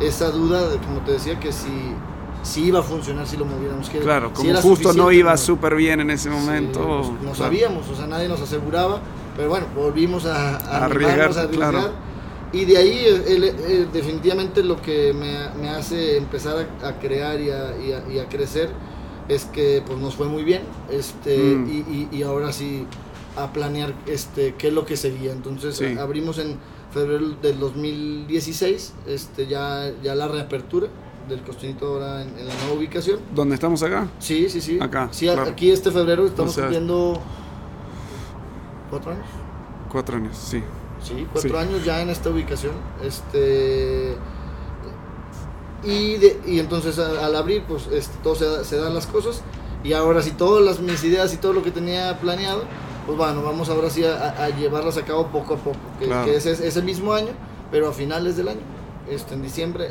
esa duda, de, como te decía, que si, si iba a funcionar si lo moviéramos. Que Claro, si como era justo no iba súper bien en ese Sí, momento. pues, no claro. sabíamos, o sea, nadie nos aseguraba, pero bueno, volvimos a, a Arriesgar, a arriesgar. claro. Y de ahí eh, el- eh, definitivamente lo que me, me hace empezar a, a crear y y y a crecer es que pues nos fue muy bien este Mm. y, y- y ahora sí a planear este qué es lo que seguía. Entonces Sí. abrimos en febrero del 2016 este ya, ya la reapertura del costeñito ahora en, en la nueva ubicación. ¿Dónde estamos acá? Sí, sí, sí. Acá, Sí, claro. aquí este febrero estamos O sea- cumpliendo cuatro años. Cuatro años, sí. Sí, cuatro Sí. años ya en esta ubicación. Este y, de- y entonces a- al abrir, pues este, todo se, da- se dan las cosas. Y ahora sí, todas las, mis ideas y todo lo que tenía planeado, pues bueno, vamos ahora sí a, a- llevarlas a cabo poco a poco. Que, Claro. que es ese, mismo año, pero a finales del año, este, en diciembre,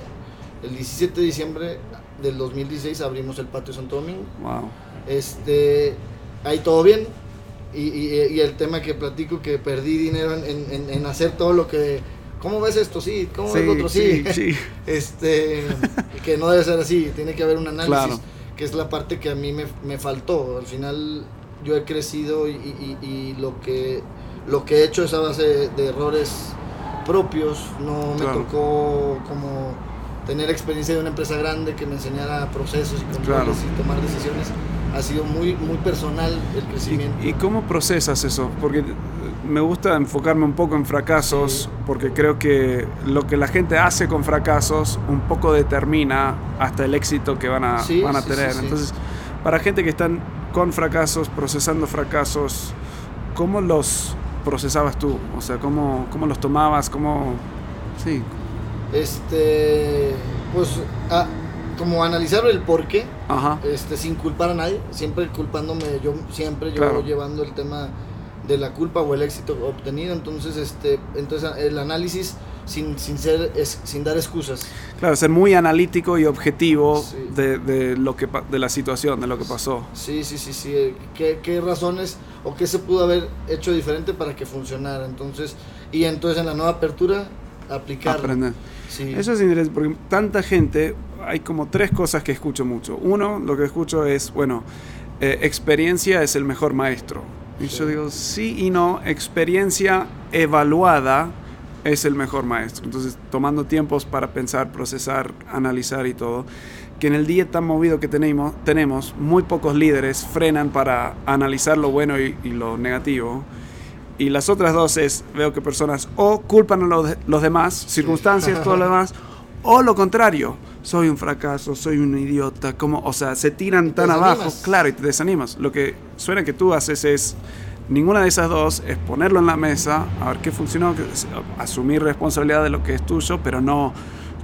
el 17 de diciembre del 2016 abrimos el patio Santo Domingo. Wow. Este, ahí todo bien. Y, y- y el tema que platico, que perdí dinero en- en- en hacer todo lo que... ¿Cómo ves esto? Sí, ¿cómo ves lo otro? Sí. sí. Este, que no debe ser así, tiene que haber un análisis, Claro. que es la parte que a mí me, me faltó. Al final yo he crecido y, y- y- y lo, que, lo que he hecho es a base de errores propios, no me Claro. tocó como tener experiencia de una empresa grande que me enseñara procesos y Claro. y tomar decisiones. ha sido muy, muy personal el crecimiento. ¿Y, cómo procesas eso? Porque me gusta enfocarme un poco en fracasos, porque creo que lo que la gente hace con fracasos un poco determina hasta el éxito que van a, van a tener. Entonces, para gente que están con fracasos, procesando fracasos, ¿cómo los procesabas tú? O sea, ¿cómo, cómo los tomabas? ¿Cómo...? Sí. Este... Pues... como analizar el por qué, Este, sin culpar a nadie, siempre culpándome yo, siempre yo llevando el tema de la culpa o el éxito obtenido, entonces este entonces el análisis sin, sin ser sin dar excusas. Claro, ser muy analítico y objetivo de, de, lo que de la situación, de lo que pasó. Sí, sí, sí, sí, ¿Qué, qué razones o qué se pudo haber hecho diferente para que funcionara. Entonces, y entonces en la nueva apertura aplicar. Aprender. Sí. Eso es interesante porque tanta gente, hay como tres cosas que escucho mucho. Uno, lo que escucho es, bueno, eh, experiencia es el mejor maestro. Y yo digo, sí y no, experiencia evaluada es el mejor maestro. Entonces, tomando tiempos para pensar, procesar, analizar y todo, que en el día tan movido que tenemos, tenemos muy pocos líderes frenan para analizar lo bueno y, lo negativo. Y las otras dos es, veo que personas o culpan a los, los demás, circunstancias, todo lo demás, o lo contrario, soy un fracaso, soy un idiota, como, o sea, se tiran tan abajo, claro, y te desanimas. Lo que suena que tú haces es, ninguna de esas dos, es ponerlo en la mesa, a ver qué funcionó, asumir responsabilidad de lo que es tuyo, pero no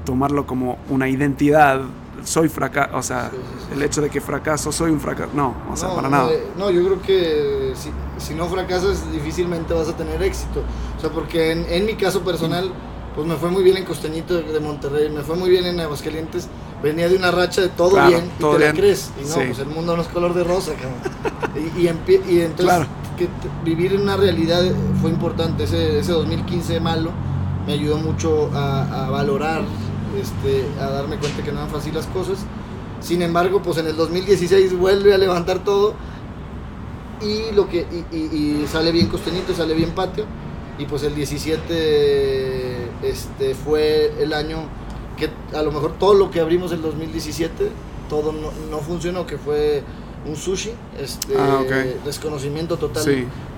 tomarlo como una identidad. Soy fracaso, o sea, el hecho de que fracaso, soy un fracaso, no, o sea, para nada. Eh, no, yo creo que si, si, no fracasas, difícilmente vas a tener éxito. O sea, porque en, en mi caso personal pues me fue muy bien en Costeñito de Monterrey, me fue muy bien en Aguascalientes. Venía de una racha de todo bien y te la crees. Y no, pues el mundo no es color de rosa, cabrón. Y, y, entonces que vivir en una realidad fue importante. Ese, ese 2015 malo me ayudó mucho a, valorar, este, a darme cuenta que no eran fáciles las cosas. Sin embargo, pues en el 2016 vuelve a levantar todo y lo que y sale bien Costeñito, sale bien Patio y pues el 17 este, fue el año que a lo mejor todo lo que abrimos el 2017, todo no, funcionó, que fue un sushi, este, ah, desconocimiento total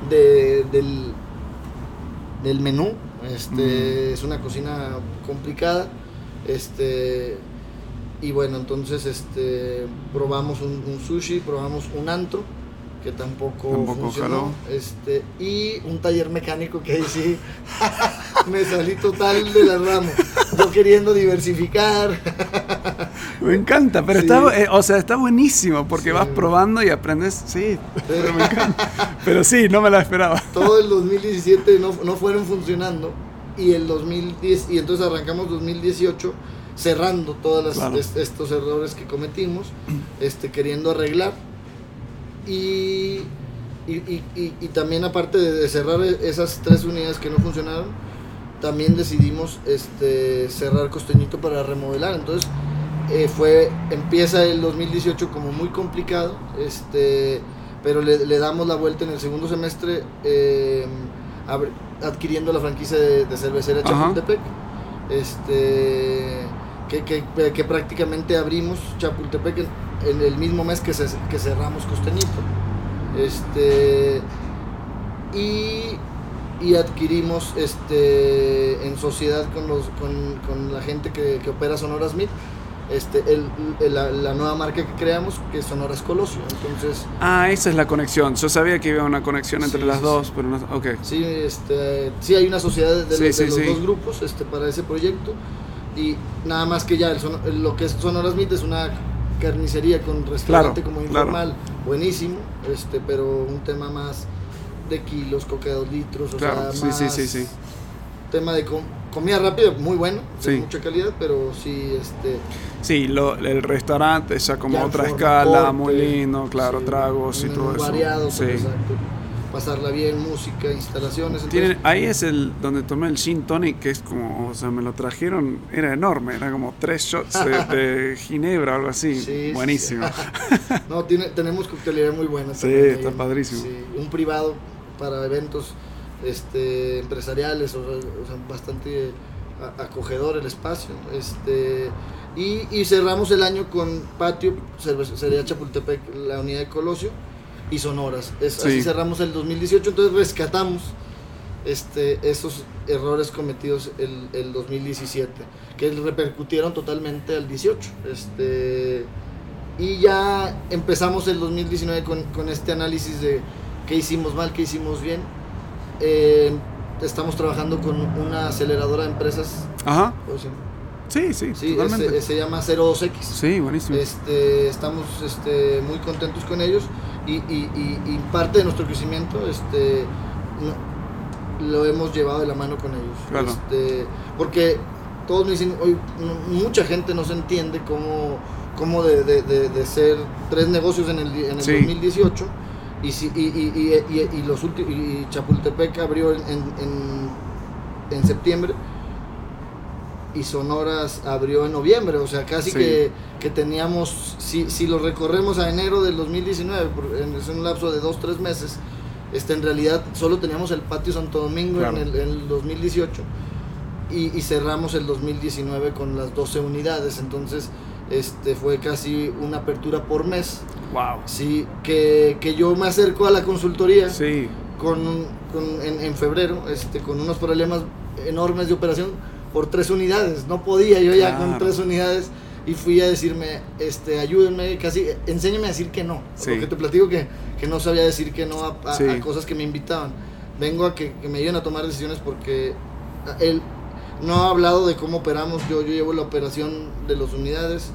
de, del, del menú, este, mm. es una cocina complicada, este, y bueno, entonces este, probamos un, un sushi, probamos un antro, que tampoco, funcionó. Este, y un taller mecánico que ahí sí me salí total de la rama. Yo queriendo diversificar. me encanta, pero está, eh, o sea, está buenísimo porque vas probando y aprendes. Sí, pero me encanta. Pero sí, no me la esperaba. Todo el 2017 no, no fueron funcionando y el 2010 y entonces arrancamos 2018 cerrando todos estos errores que cometimos, este, queriendo arreglar y, y, también aparte de cerrar esas tres unidades que no funcionaron, también decidimos este, cerrar Costeñito para remodelar. Entonces eh, fue, empieza el 2018 como muy complicado, este, pero le, damos la vuelta en el segundo semestre eh, adquiriendo la franquicia de, de cervecería Chapultepec. Este, que, que, que, prácticamente abrimos Chapultepec en el mismo mes que, que cerramos Costeñito. Este, y, y, adquirimos este, en sociedad con, los, con, con la gente que, que, opera Sonora Smith. Este, el, la, la, nueva marca que creamos, que es Sonora Colosio. Entonces, ah, esa es la conexión. Yo sabía que había una conexión entre las dos, pero no. Okay. Sí, este, sí, hay una sociedad de, los, de los dos grupos este, para ese proyecto. Y nada más que ya el, lo que es Sonora Smith es una carnicería con restaurante como informal, buenísimo, este, pero un tema más de kilos, coca dos litros, o sea, más sí, sí, sí, tema de comida rápida, muy bueno, de mucha calidad, pero sí, este... Sí, lo, el restaurante ya como otra escala, muy lindo, claro, tragos y todo eso. Variado, sí. exacto pasarla bien, música, instalaciones. ahí es el donde tomé el gin tonic, que es como, o sea, me lo trajeron, era enorme, era como tres shots de, ginebra o algo así. Buenísimo. no, tiene, tenemos coctelería muy buena. Sí, está padrísimo. un privado para eventos este, empresariales, o sea, bastante acogedor el espacio. Este, Y, y cerramos el año con Patio, Cervecería Chapultepec, la unidad de Colosio y Sonoras. Es, Así Sí. cerramos el 2018, entonces rescatamos este, esos errores cometidos el, el 2017, que repercutieron totalmente al 18. Este, y ya empezamos el 2019 con, con este análisis de qué hicimos mal, qué hicimos bien. Eh, estamos trabajando con una aceleradora de empresas. Ajá. Sí, sí, Sí, totalmente. ese- se llama 02X. Sí, buenísimo. Este, estamos este, muy contentos con ellos y, y- y- y parte de nuestro crecimiento este, no- lo hemos llevado de la mano con ellos. Claro. Este, porque todos me dicen, hoy mucha gente no se entiende cómo, cómo de, de- de- de ser tres negocios en el, en el Sí. 2018 y, si- y, y- y- y- los últimos, y Chapultepec abrió en, en- en- en septiembre y Sonoras abrió en noviembre, o sea, casi Sí. que, que teníamos, si, si lo recorremos a enero del 2019, por- en, es un lapso de dos, tres meses, este, en realidad solo teníamos el patio Santo Domingo Claro. en, el, en el 2018 y, y cerramos el 2019 con las 12 unidades, entonces este, fue casi una apertura por mes, Wow. sí, que, que yo me acerco a la consultoría Sí, con, con- en, en febrero este, con unos problemas enormes de operación por tres unidades. No podía yo ya con tres unidades y fui a decirme, este, ayúdenme, casi, enséñame a decir que no. Sí. Porque te platico que, que no sabía decir que no a, a- Sí. a cosas que me invitaban. Vengo a que, que me ayuden a tomar decisiones porque él no ha hablado de cómo operamos. Yo, yo llevo la operación de las unidades,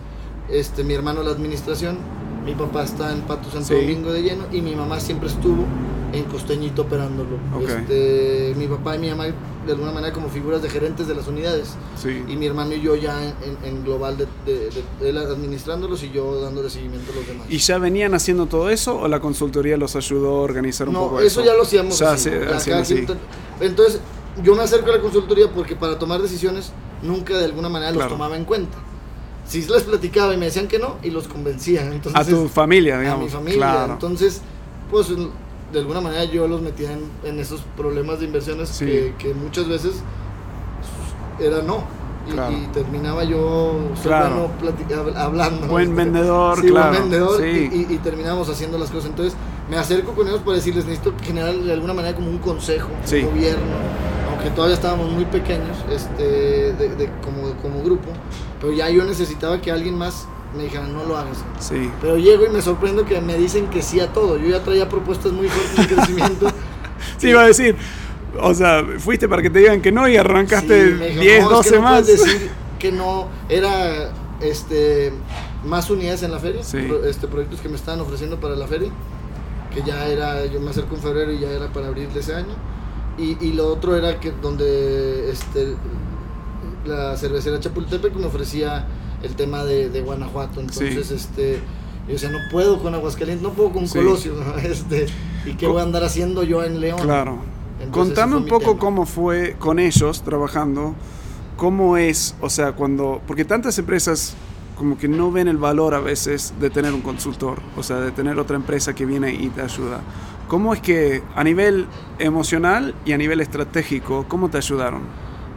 este, mi hermano la administración, mi papá está en Pato Santo Sí. Domingo de lleno y mi mamá siempre estuvo en Costeñito operándolo. Este, mi papá y mi mamá de alguna manera como figuras de gerentes de las unidades sí. y mi hermano y yo ya en, global de, de- de- él administrándolos y yo dándole seguimiento a los demás. ¿Y ya venían haciendo todo eso o la consultoría los ayudó a organizar un no, poco eso eso? ya lo hacíamos así, así. Entonces, yo me acerco a la consultoría porque para tomar decisiones nunca de alguna manera Claro. los tomaba en cuenta. Si les platicaba y me decían que no y los convencía. Entonces, A tu familia, a digamos. mi familia. Claro. Entonces, pues de alguna manera yo los metía en, en esos problemas de inversiones Sí. que, que muchas veces era no. Y, Claro. y terminaba yo Claro. bueno hablando. Buen este, vendedor, sí, claro. buen vendedor. Sí. Y, y- haciendo las cosas. Entonces me acerco con ellos para decirles, necesito generar de alguna manera como un consejo, Sí. un gobierno, aunque todavía estábamos muy pequeños este, de, de- como, como grupo. Pero ya yo necesitaba que alguien más me dijera, no lo hagas. Sí. Pero llego y me sorprendo que me dicen que sí a todo. Yo ya traía propuestas muy fuertes de crecimiento. Sí, iba a decir. O sea, fuiste para que te digan que no y arrancaste Sí, dijo, 10, "No, es 12 que no más. decir que no era este más unidades en la feria, Sí. pro- este proyectos que me estaban ofreciendo para la feria, que ya era, yo me acerco en febrero y ya era para abril de ese año. Y, y lo otro era que donde este la cervecería Chapultepec me ofrecía el tema de, de Guanajuato. Entonces, Sí. este yo decía, no puedo con Aguascalientes, no puedo con Sí. Colosio, ¿no? este, y qué voy a andar haciendo yo en León. Claro. Entonces, Contame un poco tema. cómo fue con ellos trabajando, cómo es, o sea, cuando, porque tantas empresas como que no ven el valor a veces de tener un consultor, o sea, de tener otra empresa que viene y te ayuda. ¿Cómo es que a nivel emocional y a nivel estratégico, cómo te ayudaron?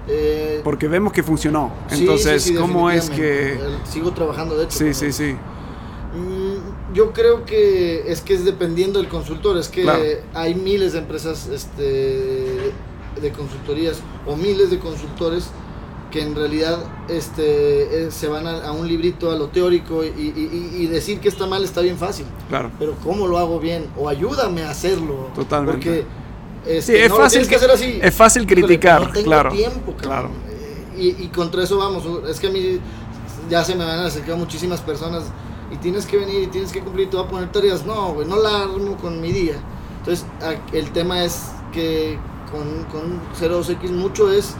Eh, Porque vemos que funcionó. Entonces, sí, sí, ¿cómo es que...? Sigo trabajando, de hecho. Sí, sí, sí. Mm, Yo creo que es que es dependiendo del consultor. Es que Claro. hay miles de empresas este, de consultorías o miles de consultores que en realidad este, eh, se van a, a un librito, a lo teórico y, y- y- y decir que está mal está bien fácil. Claro. Pero ¿cómo lo hago bien? O ayúdame a hacerlo. Totalmente. Porque Sí, este, es no fácil tienes que hacer así. Es fácil Híjole, criticar, no tengo claro. tiempo. Claro. Y, y contra eso vamos. Es que a mí ya se me van a acercar muchísimas personas y tienes que venir y tienes que cumplir. Te voy a poner tareas. No, güey, no la armo con mi día. Entonces, el tema es que con, con 02X mucho es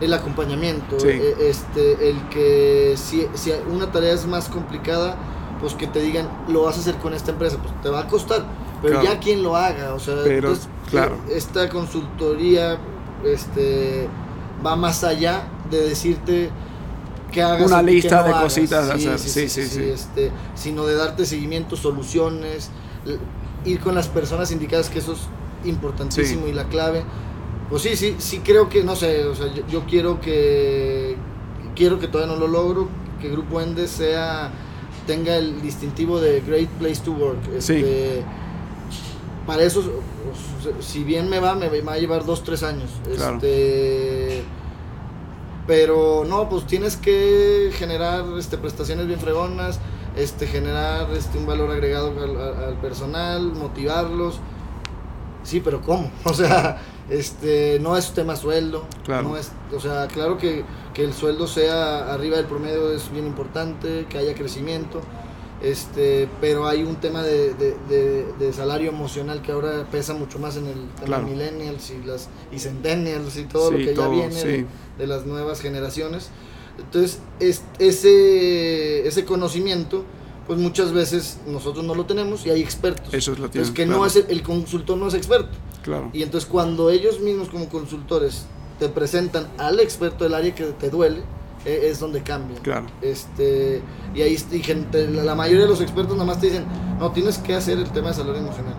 el acompañamiento. Sí. eh, Este, el que si, si una tarea es más complicada, pues que te digan, lo vas a hacer con esta empresa. Pues te va a costar. Pero Claro. ya quien lo haga. O sea, Pero, entonces, claro. esta consultoría este va más allá de decirte que hagas Una lista no de hagas. cositas hacer. Sí, sí, sí. Este, sino de darte seguimiento, soluciones, ir con las personas indicadas, que eso es importantísimo y la clave. Pues sí, sí, sí creo que, no sé, o sea, yo, yo quiero que, quiero que todavía no lo logro, que Grupo Ende sea tenga el distintivo de Great Place to Work. Este, Para eso, si bien me va, me va a llevar dos, tres años. Este, pero no, pues tienes que generar este, prestaciones bien fregonas, este, generar este, un valor agregado al, personal, motivarlos. Sí, pero ¿cómo? O sea, este, no es tema sueldo. No es, o sea, claro que, que el sueldo sea arriba del promedio es bien importante, que haya crecimiento este, pero hay un tema de, de, salario emocional que ahora pesa mucho más en el tema millennials y las y centennials y todo lo que ya viene de, las nuevas generaciones. Entonces, es, ese, ese conocimiento, pues muchas veces nosotros no lo tenemos y hay expertos. Eso es lo tienen, que no es el, consultor no es experto. Claro. Y entonces cuando ellos mismos como consultores te presentan al experto del área que te duele, es donde cambia. Claro. Este, y ahí y gente, la mayoría de los expertos nada más te dicen, no, tienes que hacer el tema de salud emocional.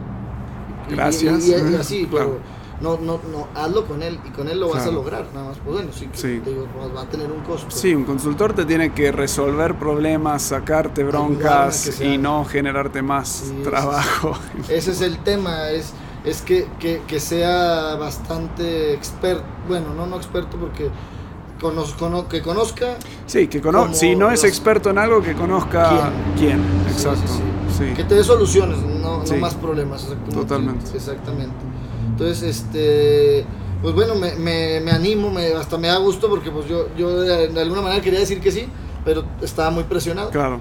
Gracias. Y, así, pero no, no, no, hazlo con él y con él lo vas a lograr, nada más. Pues bueno, sí, Digo, va a tener un costo. Sí, un consultor te tiene que resolver problemas, sacarte broncas y no generarte más trabajo. Ese es el tema, es, es que, que, que sea bastante experto, bueno, no, no experto porque que conozca. Sí, que conozca. Si no es experto en algo, que conozca quién. Exacto. Que te dé soluciones, no, más problemas. Totalmente. Exactamente. Entonces, este. Pues bueno, me, me, animo, me, hasta me da gusto porque pues yo, yo de, alguna manera quería decir que sí, pero estaba muy presionado. Claro.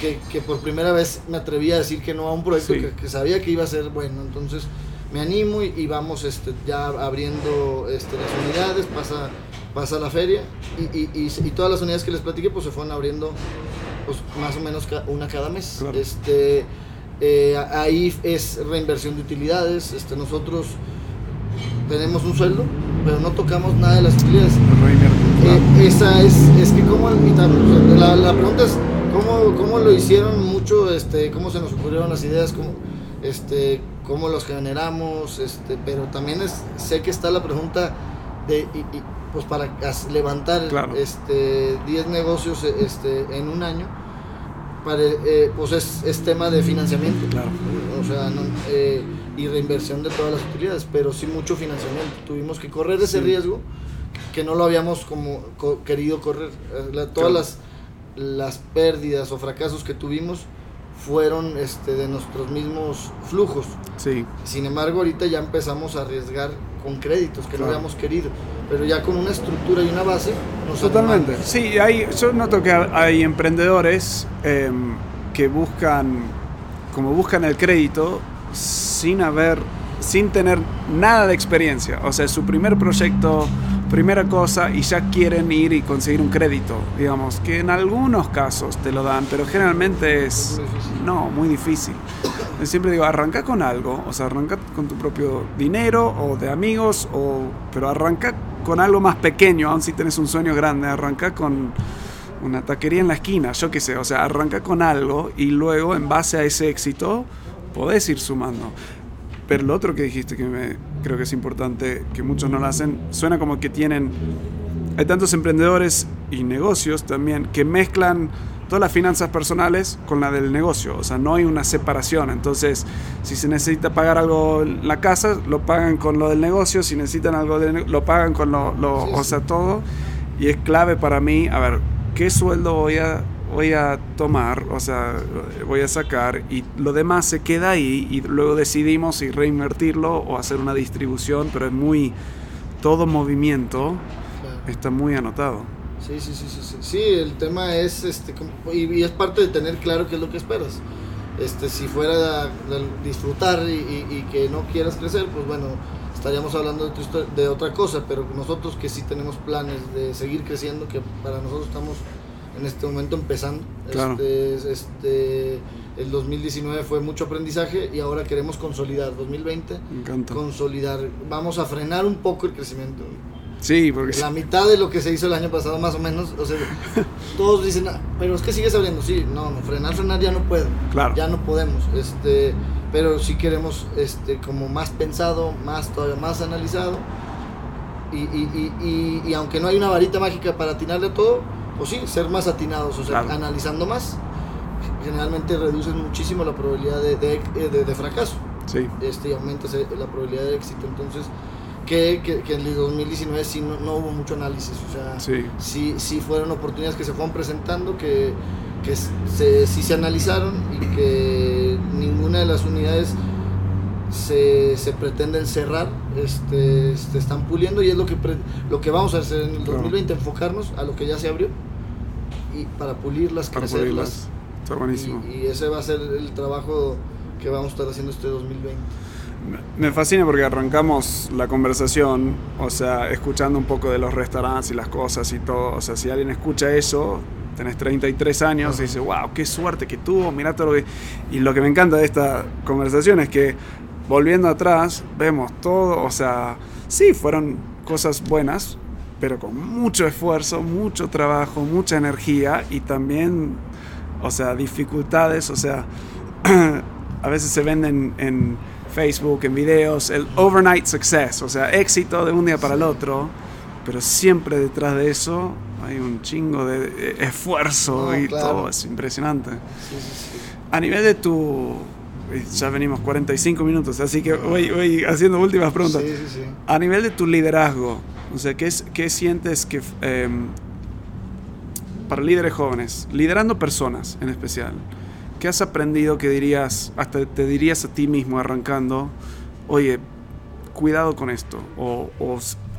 Que, que por primera vez me atreví a decir que no a un proyecto que, sabía que iba a ser bueno. Entonces me animo y, y vamos este, ya abriendo este, las unidades, pasa pasa la feria y, y, y, todas las unidades que les platiqué pues se fueron abriendo pues más o menos una cada mes. Este, eh, ahí es reinversión de utilidades, este, nosotros tenemos un sueldo, pero no tocamos nada de las utilidades. Eh, esa es, es que como la, la, pregunta es ¿cómo, cómo lo hicieron mucho, este, cómo se nos ocurrieron las ideas, cómo, este, cómo los generamos, este, pero también es, sé que está la pregunta de pues para levantar este 10 negocios este en un año eh, pues es, tema de financiamiento. O sea eh, y reinversión de todas las utilidades pero sí mucho financiamiento. Tuvimos que correr ese riesgo que no lo habíamos como querido correr. Eh, todas las las pérdidas o fracasos que tuvimos fueron este, de nuestros mismos flujos. Sí. Sin embargo, ahorita ya empezamos a arriesgar con créditos que no habíamos querido pero ya con una estructura y una base. Totalmente. Sí, hay, yo noto que hay emprendedores em, que buscan, como buscan el crédito sin haber, sin tener nada de experiencia. O sea, su primer proyecto, primera cosa, y ya quieren ir y conseguir un crédito. Digamos, que en algunos casos te lo dan, pero generalmente es, no, muy difícil. Siempre digo, arranca con algo, o sea, arranca con tu propio dinero o de amigos, o, pero arranca con algo más pequeño, aun si tienes un sueño grande, arranca con una taquería en la esquina, yo qué sé, o sea, arranca con algo y luego en base a ese éxito podés ir sumando. Pero lo otro que dijiste que me, creo que es importante, que muchos no lo hacen, suena como que tienen, hay tantos emprendedores y negocios también que mezclan todas las finanzas personales con la del negocio. O sea, no hay una separación. Entonces, si se necesita pagar algo en la casa, lo pagan con lo del negocio. Si necesitan algo, de, lo pagan con lo, o sea, todo. Y es clave para mí, a ver, ¿qué sueldo voy a, voy a tomar? O sea, voy a sacar y lo demás se queda ahí y luego decidimos si reinvertirlo o hacer una distribución, pero es muy, todo movimiento está muy anotado. Sí, sí, sí, sí, sí. el tema es, este, y, es parte de tener claro qué es lo que esperas. Este, si fuera disfrutar y, que no quieras crecer, pues bueno, estaríamos hablando de, de, otra cosa, pero nosotros que sí tenemos planes de seguir creciendo, que para nosotros estamos en este momento empezando. Este, este, el 2019 fue mucho aprendizaje y ahora queremos consolidar. 2020, consolidar. Vamos a frenar un poco el crecimiento. Sí, porque... La mitad de lo que se hizo el año pasado, más o menos. O sea, todos dicen, ah, pero es que sigues abriendo. Sí, no, no, frenar, frenar ya no puedo. Claro. Ya no podemos. Este, pero sí queremos este, como más pensado, más todavía más analizado. Y, y, y, y, aunque no hay una varita mágica para atinarle todo, pues sí, ser más atinados, o sea, Claro. analizando más, generalmente reduces muchísimo la probabilidad de, de- de- de fracaso Sí, este, y aumentas la probabilidad de éxito. Entonces, que, que, que en el 2019 sí no, no hubo mucho análisis, o sea, sí, sí, sí fueron oportunidades que se fueron presentando, que, que se, sí se analizaron y que ninguna de las unidades se, se pretenden cerrar, este, se están puliendo y es lo que, pre- lo que vamos a hacer en el Claro. 2020, enfocarnos a lo que ya se abrió y para pulirlas, para crecerlas. pulirlas. Está buenísimo. Y, y ese va a ser el trabajo que vamos a estar haciendo este 2020. Me fascina porque arrancamos la conversación, o sea, escuchando un poco de los restaurantes y las cosas y todo. O sea, si alguien escucha eso, tenés 33 años y dice, wow, qué suerte que tuvo, mirá todo lo que... Y lo que me encanta de esta conversación es que, volviendo atrás, vemos todo, o sea, sí, fueron cosas buenas, pero con mucho esfuerzo, mucho trabajo, mucha energía y también, o sea, dificultades, o sea, a veces se venden en Facebook, en videos, el overnight success, o sea, éxito de un día para el otro, pero siempre detrás de eso hay un chingo de eh, esfuerzo No, y claro. todo, es impresionante. Sí, sí, sí. A nivel de tu... eh, Ya venimos 45 minutos, así que voy, voy haciendo últimas preguntas. A nivel de tu liderazgo, o sea, ¿qué, es- qué sientes que em, para líderes jóvenes, liderando personas en especial, qué has aprendido que dirías, hasta te dirías a ti mismo arrancando, oye, cuidado con esto, o,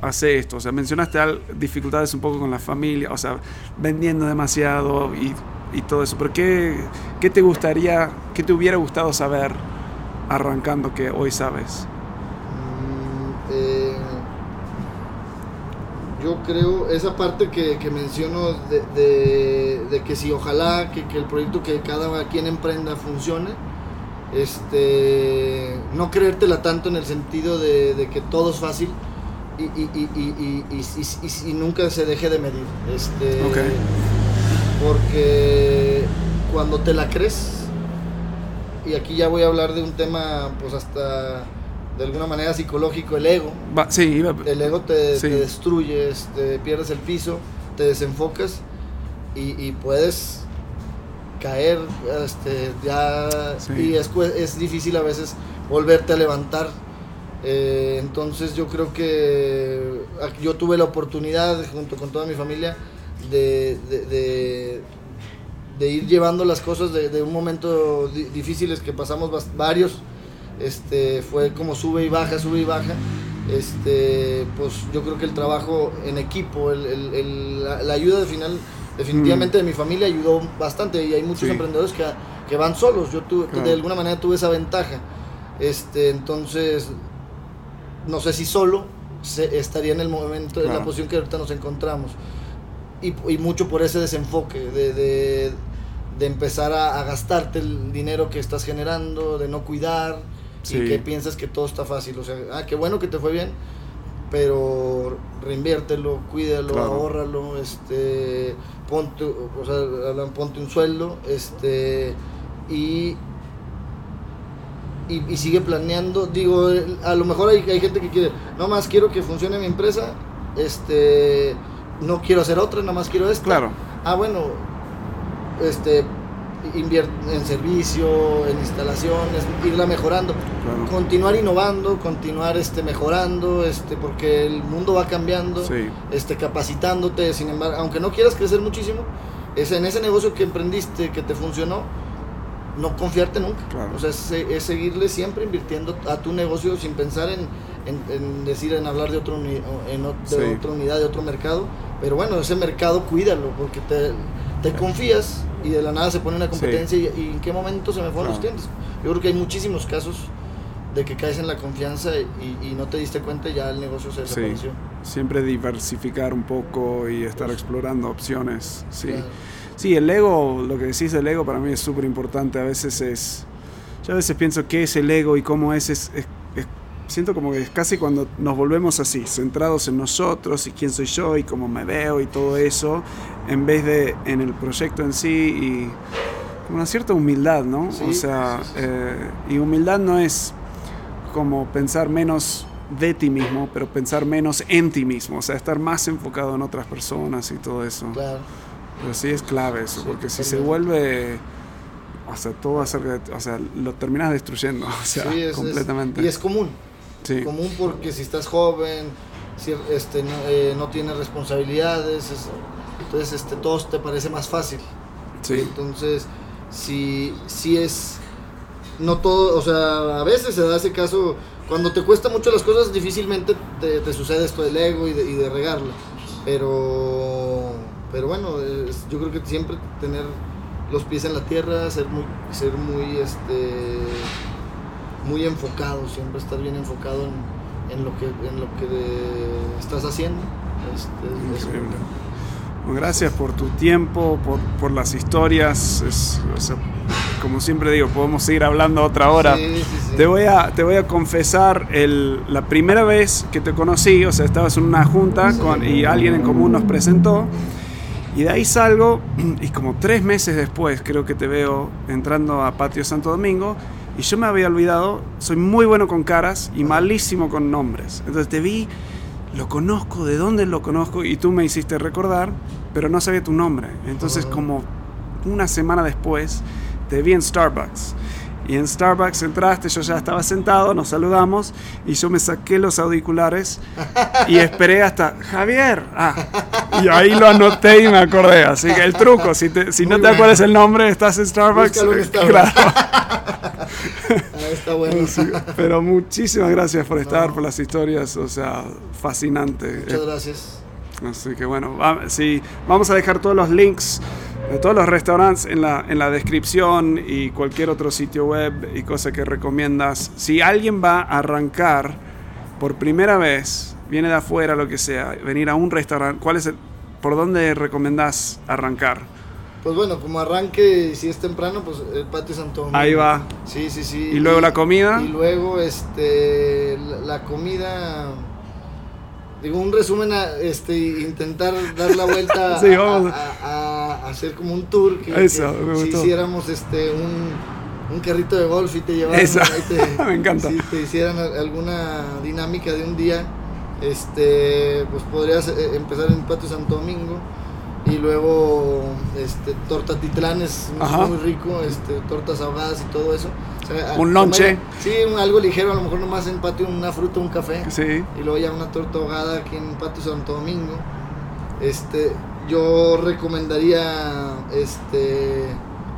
hace esto, o sea, mencionaste al- dificultades un poco con la familia, o sea, vendiendo demasiado y, y todo eso, pero ¿qué, ¿qué te gustaría, qué te hubiera gustado saber arrancando que hoy sabes? Mm, eh, yo creo esa parte que, que menciono de, de- de que si ojalá que, que el proyecto que cada quien emprenda funcione, este, no creértela tanto en el sentido de, de que todo es fácil y, y- y- y- nunca se deje de medir. Este. Porque cuando te la crees, y aquí ya voy a hablar de un tema pues hasta de alguna manera psicológico, el ego. Va- sí, El ego te, Sí. te destruye, este, pierdes el piso, te desenfocas y, y puedes caer, este, ya, Sí. y es, es difícil a veces volverte a levantar. Eh, entonces yo creo que aquí yo tuve la oportunidad, junto con toda mi familia, de, de- de- de ir llevando las cosas de, de un momento di- difíciles que pasamos varios. Este, fue como sube y baja, sube y baja. Este, pues yo creo que el trabajo en equipo, el- el- el- la, la ayuda de final, definitivamente de mi familia ayudó bastante y hay muchos Sí. emprendedores que, que van solos. Yo tuve, Claro. de alguna manera tuve esa ventaja. Este, entonces, no sé si solo se, estaría en el momento, en la Claro. posición que ahorita nos encontramos. Y, y mucho por ese desenfoque de, de, de empezar a, a gastarte el dinero que estás generando, de no cuidar Sí. y que piensas que todo está fácil. O sea, ah, qué bueno que te fue bien, pero reinviértelo, cuídalo, Claro. ahórralo, este, ponte, o sea, ponte un sueldo, este, y, y, y sigue planeando. Digo, a lo mejor hay, hay gente que quiere, no más quiero que funcione mi empresa, este, no quiero hacer otra, nada más quiero esta. claro, Ah, bueno, este, en servicio, en instalaciones, irla mejorando, claro. continuar innovando, continuar este, mejorando, este, porque el mundo va cambiando, Sí, este, capacitándote, sin embargo, aunque no quieras crecer muchísimo, es en ese negocio que emprendiste, que te funcionó, no confiarte nunca. Claro. O sea, es, se- es seguirle siempre invirtiendo a tu negocio sin pensar en, en- en decir, en hablar de, otro en ot- de Sí. otra unidad, de otro mercado. Pero bueno, ese mercado cuídalo, porque te, te confías y de la nada se pone una competencia y, y en qué momento se me fueron los Claro. clientes. Yo creo que hay muchísimos casos de que caes en la confianza y, y no te diste cuenta y ya el negocio se Sí. desapareció. siempre diversificar un poco y estar explorando opciones. Sí. Claro. Sí, el ego, lo que decís del ego para mí es súper importante. A veces es. Yo a veces pienso qué es el ego y cómo es. es, es- es- siento como que es casi cuando nos volvemos así, centrados en nosotros y quién soy yo y cómo me veo y todo eso, en vez de en el proyecto en sí y una cierta humildad, ¿no? Sí, o sea, sí, sí. eh, y humildad no es como pensar menos de ti mismo, pero pensar menos en ti mismo, o sea, estar más enfocado en otras personas y todo eso. Claro. Pero sí es clave eso, porque si se vuelve, o sea, todo acerca de, o sea, lo terminas destruyendo, o sea, completamente. y es común. Sí. Común porque si estás joven, si este, no, eh, no tienes responsabilidades, entonces este, todo te parece más fácil. Sí. Entonces, si, si es, no todo, o sea, a veces se da ese caso, cuando te cuesta mucho las cosas, difícilmente te, sucede esto del ego y de, y de regarlo. Pero, pero bueno, yo creo que siempre tener los pies en la tierra, ser muy, ser muy, este, muy enfocado, siempre estar bien enfocado en, lo, que, en lo que estás haciendo. Este, gracias por tu tiempo, por, las historias. como siempre digo, podemos seguir hablando otra hora. Te, voy a, te voy a confesar, el, la primera vez que te conocí, o sea, estabas en una junta con, y alguien en común nos presentó. Y de ahí salgo y como tres meses después creo que te veo entrando a Patio Santo Domingo y yo me había olvidado, soy muy bueno con caras y malísimo con nombres. Entonces te vi lo conozco, de dónde lo conozco, y tú me hiciste recordar, pero no sabía tu nombre. Entonces, oh. como una semana después, te vi en Starbucks. Y en Starbucks entraste, yo ya estaba sentado, nos saludamos y yo me saqué los auriculares y esperé hasta Javier. Ah, y ahí lo anoté y me acordé. Así que el truco, si, si no te acuerdas el nombre, estás en Starbucks. Claro. Ah, está bueno. pero muchísimas gracias por estar, por las historias, o sea, fascinante. Muchas gracias. Así que bueno, sí, vamos a dejar todos los links de todos los restaurantes en la, en la descripción y cualquier otro sitio web y cosa que recomiendas. Si alguien va a arrancar por primera vez, viene de afuera, lo que sea, venir a un restaurante, ¿cuál es el, ¿por dónde recomendás arrancar? Pues bueno, como arranque, si es temprano, pues el patio Santo Domingo. Ahí va. Sí, sí, sí. ¿Y luego la comida? Y luego, este, la, comida... Digo, un resumen, a, este, intentar dar la vuelta a, hacer como un tour. Que, Eso, Si hiciéramos este, un, un, carrito de golf y te llevaran... me encanta. Si te hicieran alguna dinámica de un día, este, pues podrías eh, empezar en patio Santo Domingo y luego este torta titlán es muy, rico este tortas ahogadas y todo eso un lonche. sí algo ligero a lo mejor nomás en patio una fruta un café. Sí. Y luego ya una torta ahogada aquí en patio Santo Domingo. Este yo recomendaría este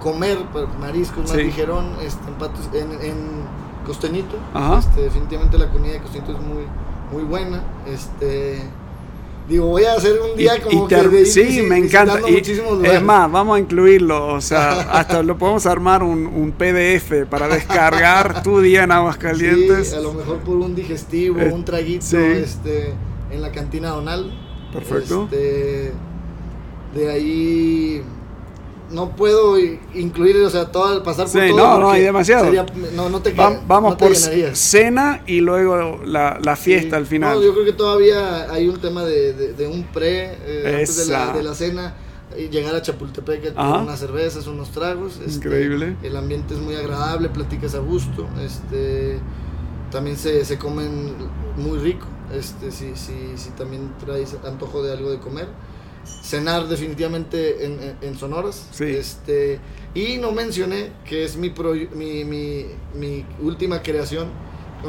comer mariscos más ligerón este en, patio, en, Costeñito. Este definitivamente la comida de Costeñito es muy muy buena. Este Digo, voy a hacer un día como que de Sí, me encanta. Y, es más, vamos a incluirlo. O sea, hasta lo podemos armar un, un, PDF para descargar tu día en Aguascalientes. Sí, a lo mejor por un digestivo, un traguito este, en la cantina Donal. Perfecto. Este, de ahí no puedo incluir, o sea, todo, pasar por sí, todo. No, no hay demasiado. no, no te Vamos por cena y luego la, la fiesta al final. No, yo creo que todavía hay un tema de, de, un pre, eh, antes de la, de la cena llegar a Chapultepec con unas cervezas, unos tragos. Este, Increíble. El ambiente es muy agradable, platicas a gusto. Este, también se, se comen muy rico. Este, si, si, si también traes antojo de algo de comer cenar definitivamente en, en, Sonoras. Este, y no mencioné que es mi, mi, mi, mi, última creación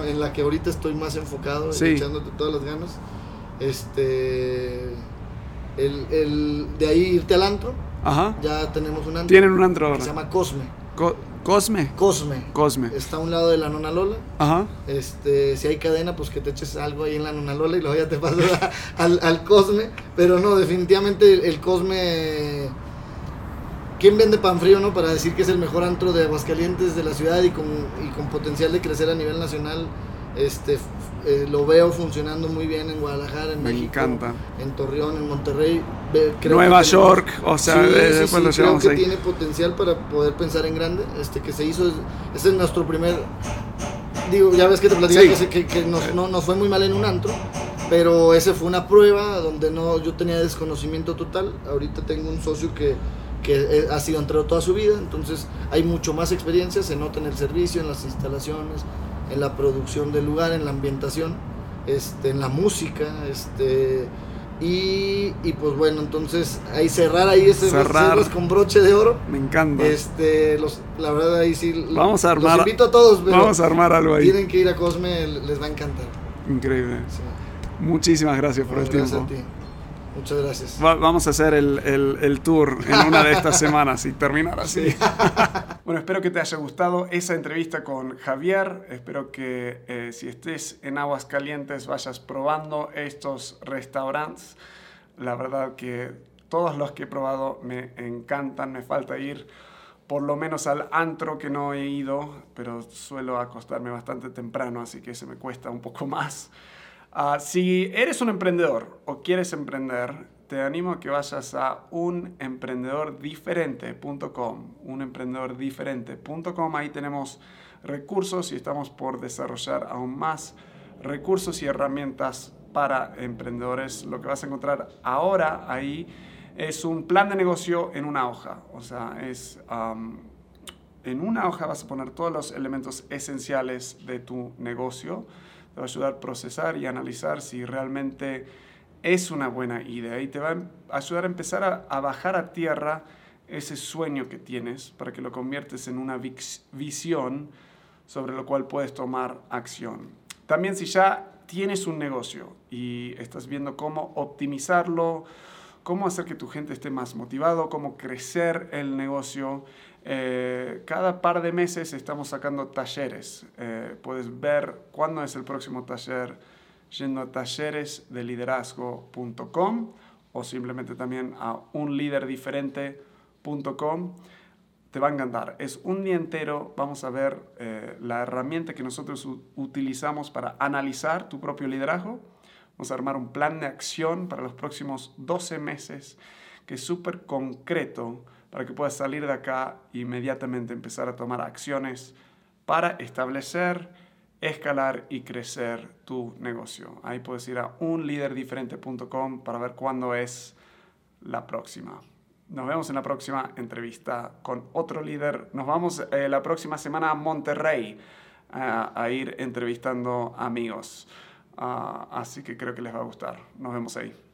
en la que ahorita estoy más enfocado, echándote todas las ganas. Este, el, el, de ahí irte al antro. Ya tenemos un antro. Tienen un antro se llama Cosme. Cosme. Cosme. Cosme. Está a un lado de la Nona Lola. Ajá. Este, si hay cadena, pues que te eches algo ahí en la Nona Lola y luego ya te pasas al, Cosme. Pero no, definitivamente el, Cosme. ¿Quién vende pan frío, no? Para decir que es el mejor antro de Aguascalientes de la ciudad y con, y con potencial de crecer a nivel nacional. Este, eh, lo veo funcionando muy bien en Guadalajara, en Me México, encanta. en Torreón, en Monterrey. Nueva York, o sea, creo que tiene potencial para poder pensar en grande. Este que se hizo, este es nuestro primer. Digo, ya ves que te platicé que, que, nos, no, nos fue muy mal en un antro, pero ese fue una prueba donde no yo tenía desconocimiento total. Ahorita tengo un socio que que ha sido entrado toda su vida, entonces hay mucho más experiencia, se nota en el servicio, en las instalaciones, en la producción del lugar, en la ambientación, este, en la música, este, Y, y pues bueno, entonces ahí cerrar ahí ese Cerrar. con broche de oro. Me encanta. Este, los, la verdad ahí sí. Vamos a armar- Los invito a todos, Vamos a armar algo ahí. tienen que ir a Cosme, les va a encantar. Increíble. Sí. Muchísimas gracias por el Gracias tiempo. a ti. Muchas gracias. Va- vamos a hacer el, el- el tour en una de estas semanas y terminar así. bueno, espero que te haya gustado esa entrevista con Javier. Espero que eh, si estés en Aguas Calientes vayas probando estos restaurantes. La verdad que todos los que he probado me encantan. Me falta ir por lo menos al antro que no he ido, pero suelo acostarme bastante temprano, así que se me cuesta un poco más. Ah, si eres un emprendedor o quieres emprender, te animo a que vayas a unemprendedordiferente.com. Unemprendedordiferente.com. Ahí tenemos recursos y estamos por desarrollar aún más recursos y herramientas para emprendedores. Lo que vas a encontrar ahora ahí es un plan de negocio en una hoja. O sea, es... en una hoja vas a poner todos los elementos esenciales de tu negocio. Te va a ayudar a procesar y analizar si realmente es una buena idea y te va a ayudar a empezar a, a bajar a tierra ese sueño que tienes para que lo conviertes en una visión sobre lo cual puedes tomar acción. También si ya tienes un negocio y estás viendo cómo optimizarlo, cómo hacer que tu gente esté más motivado, cómo crecer el negocio. Eh, cada par de meses estamos sacando talleres. Eh, puedes ver cuándo es el próximo taller yendo a talleresdeliderazgo.com o simplemente también a unliderdiferente.com. Te va a encantar. Es un día entero. Vamos a ver eh, la herramienta que nosotros utilizamos para analizar tu propio liderazgo. Vamos a armar un plan de acción para los próximos 12 meses que es súper concreto para que puedas salir de acá e inmediatamente empezar a tomar acciones para establecer, escalar y crecer tu negocio. Ahí puedes ir a unliderdiferente.com para ver cuándo es la próxima. Nos vemos en la próxima entrevista con otro líder. Nos vamos eh, la próxima semana a Monterrey a, a ir entrevistando amigos. Ah, así que creo que les va a gustar. Nos vemos ahí.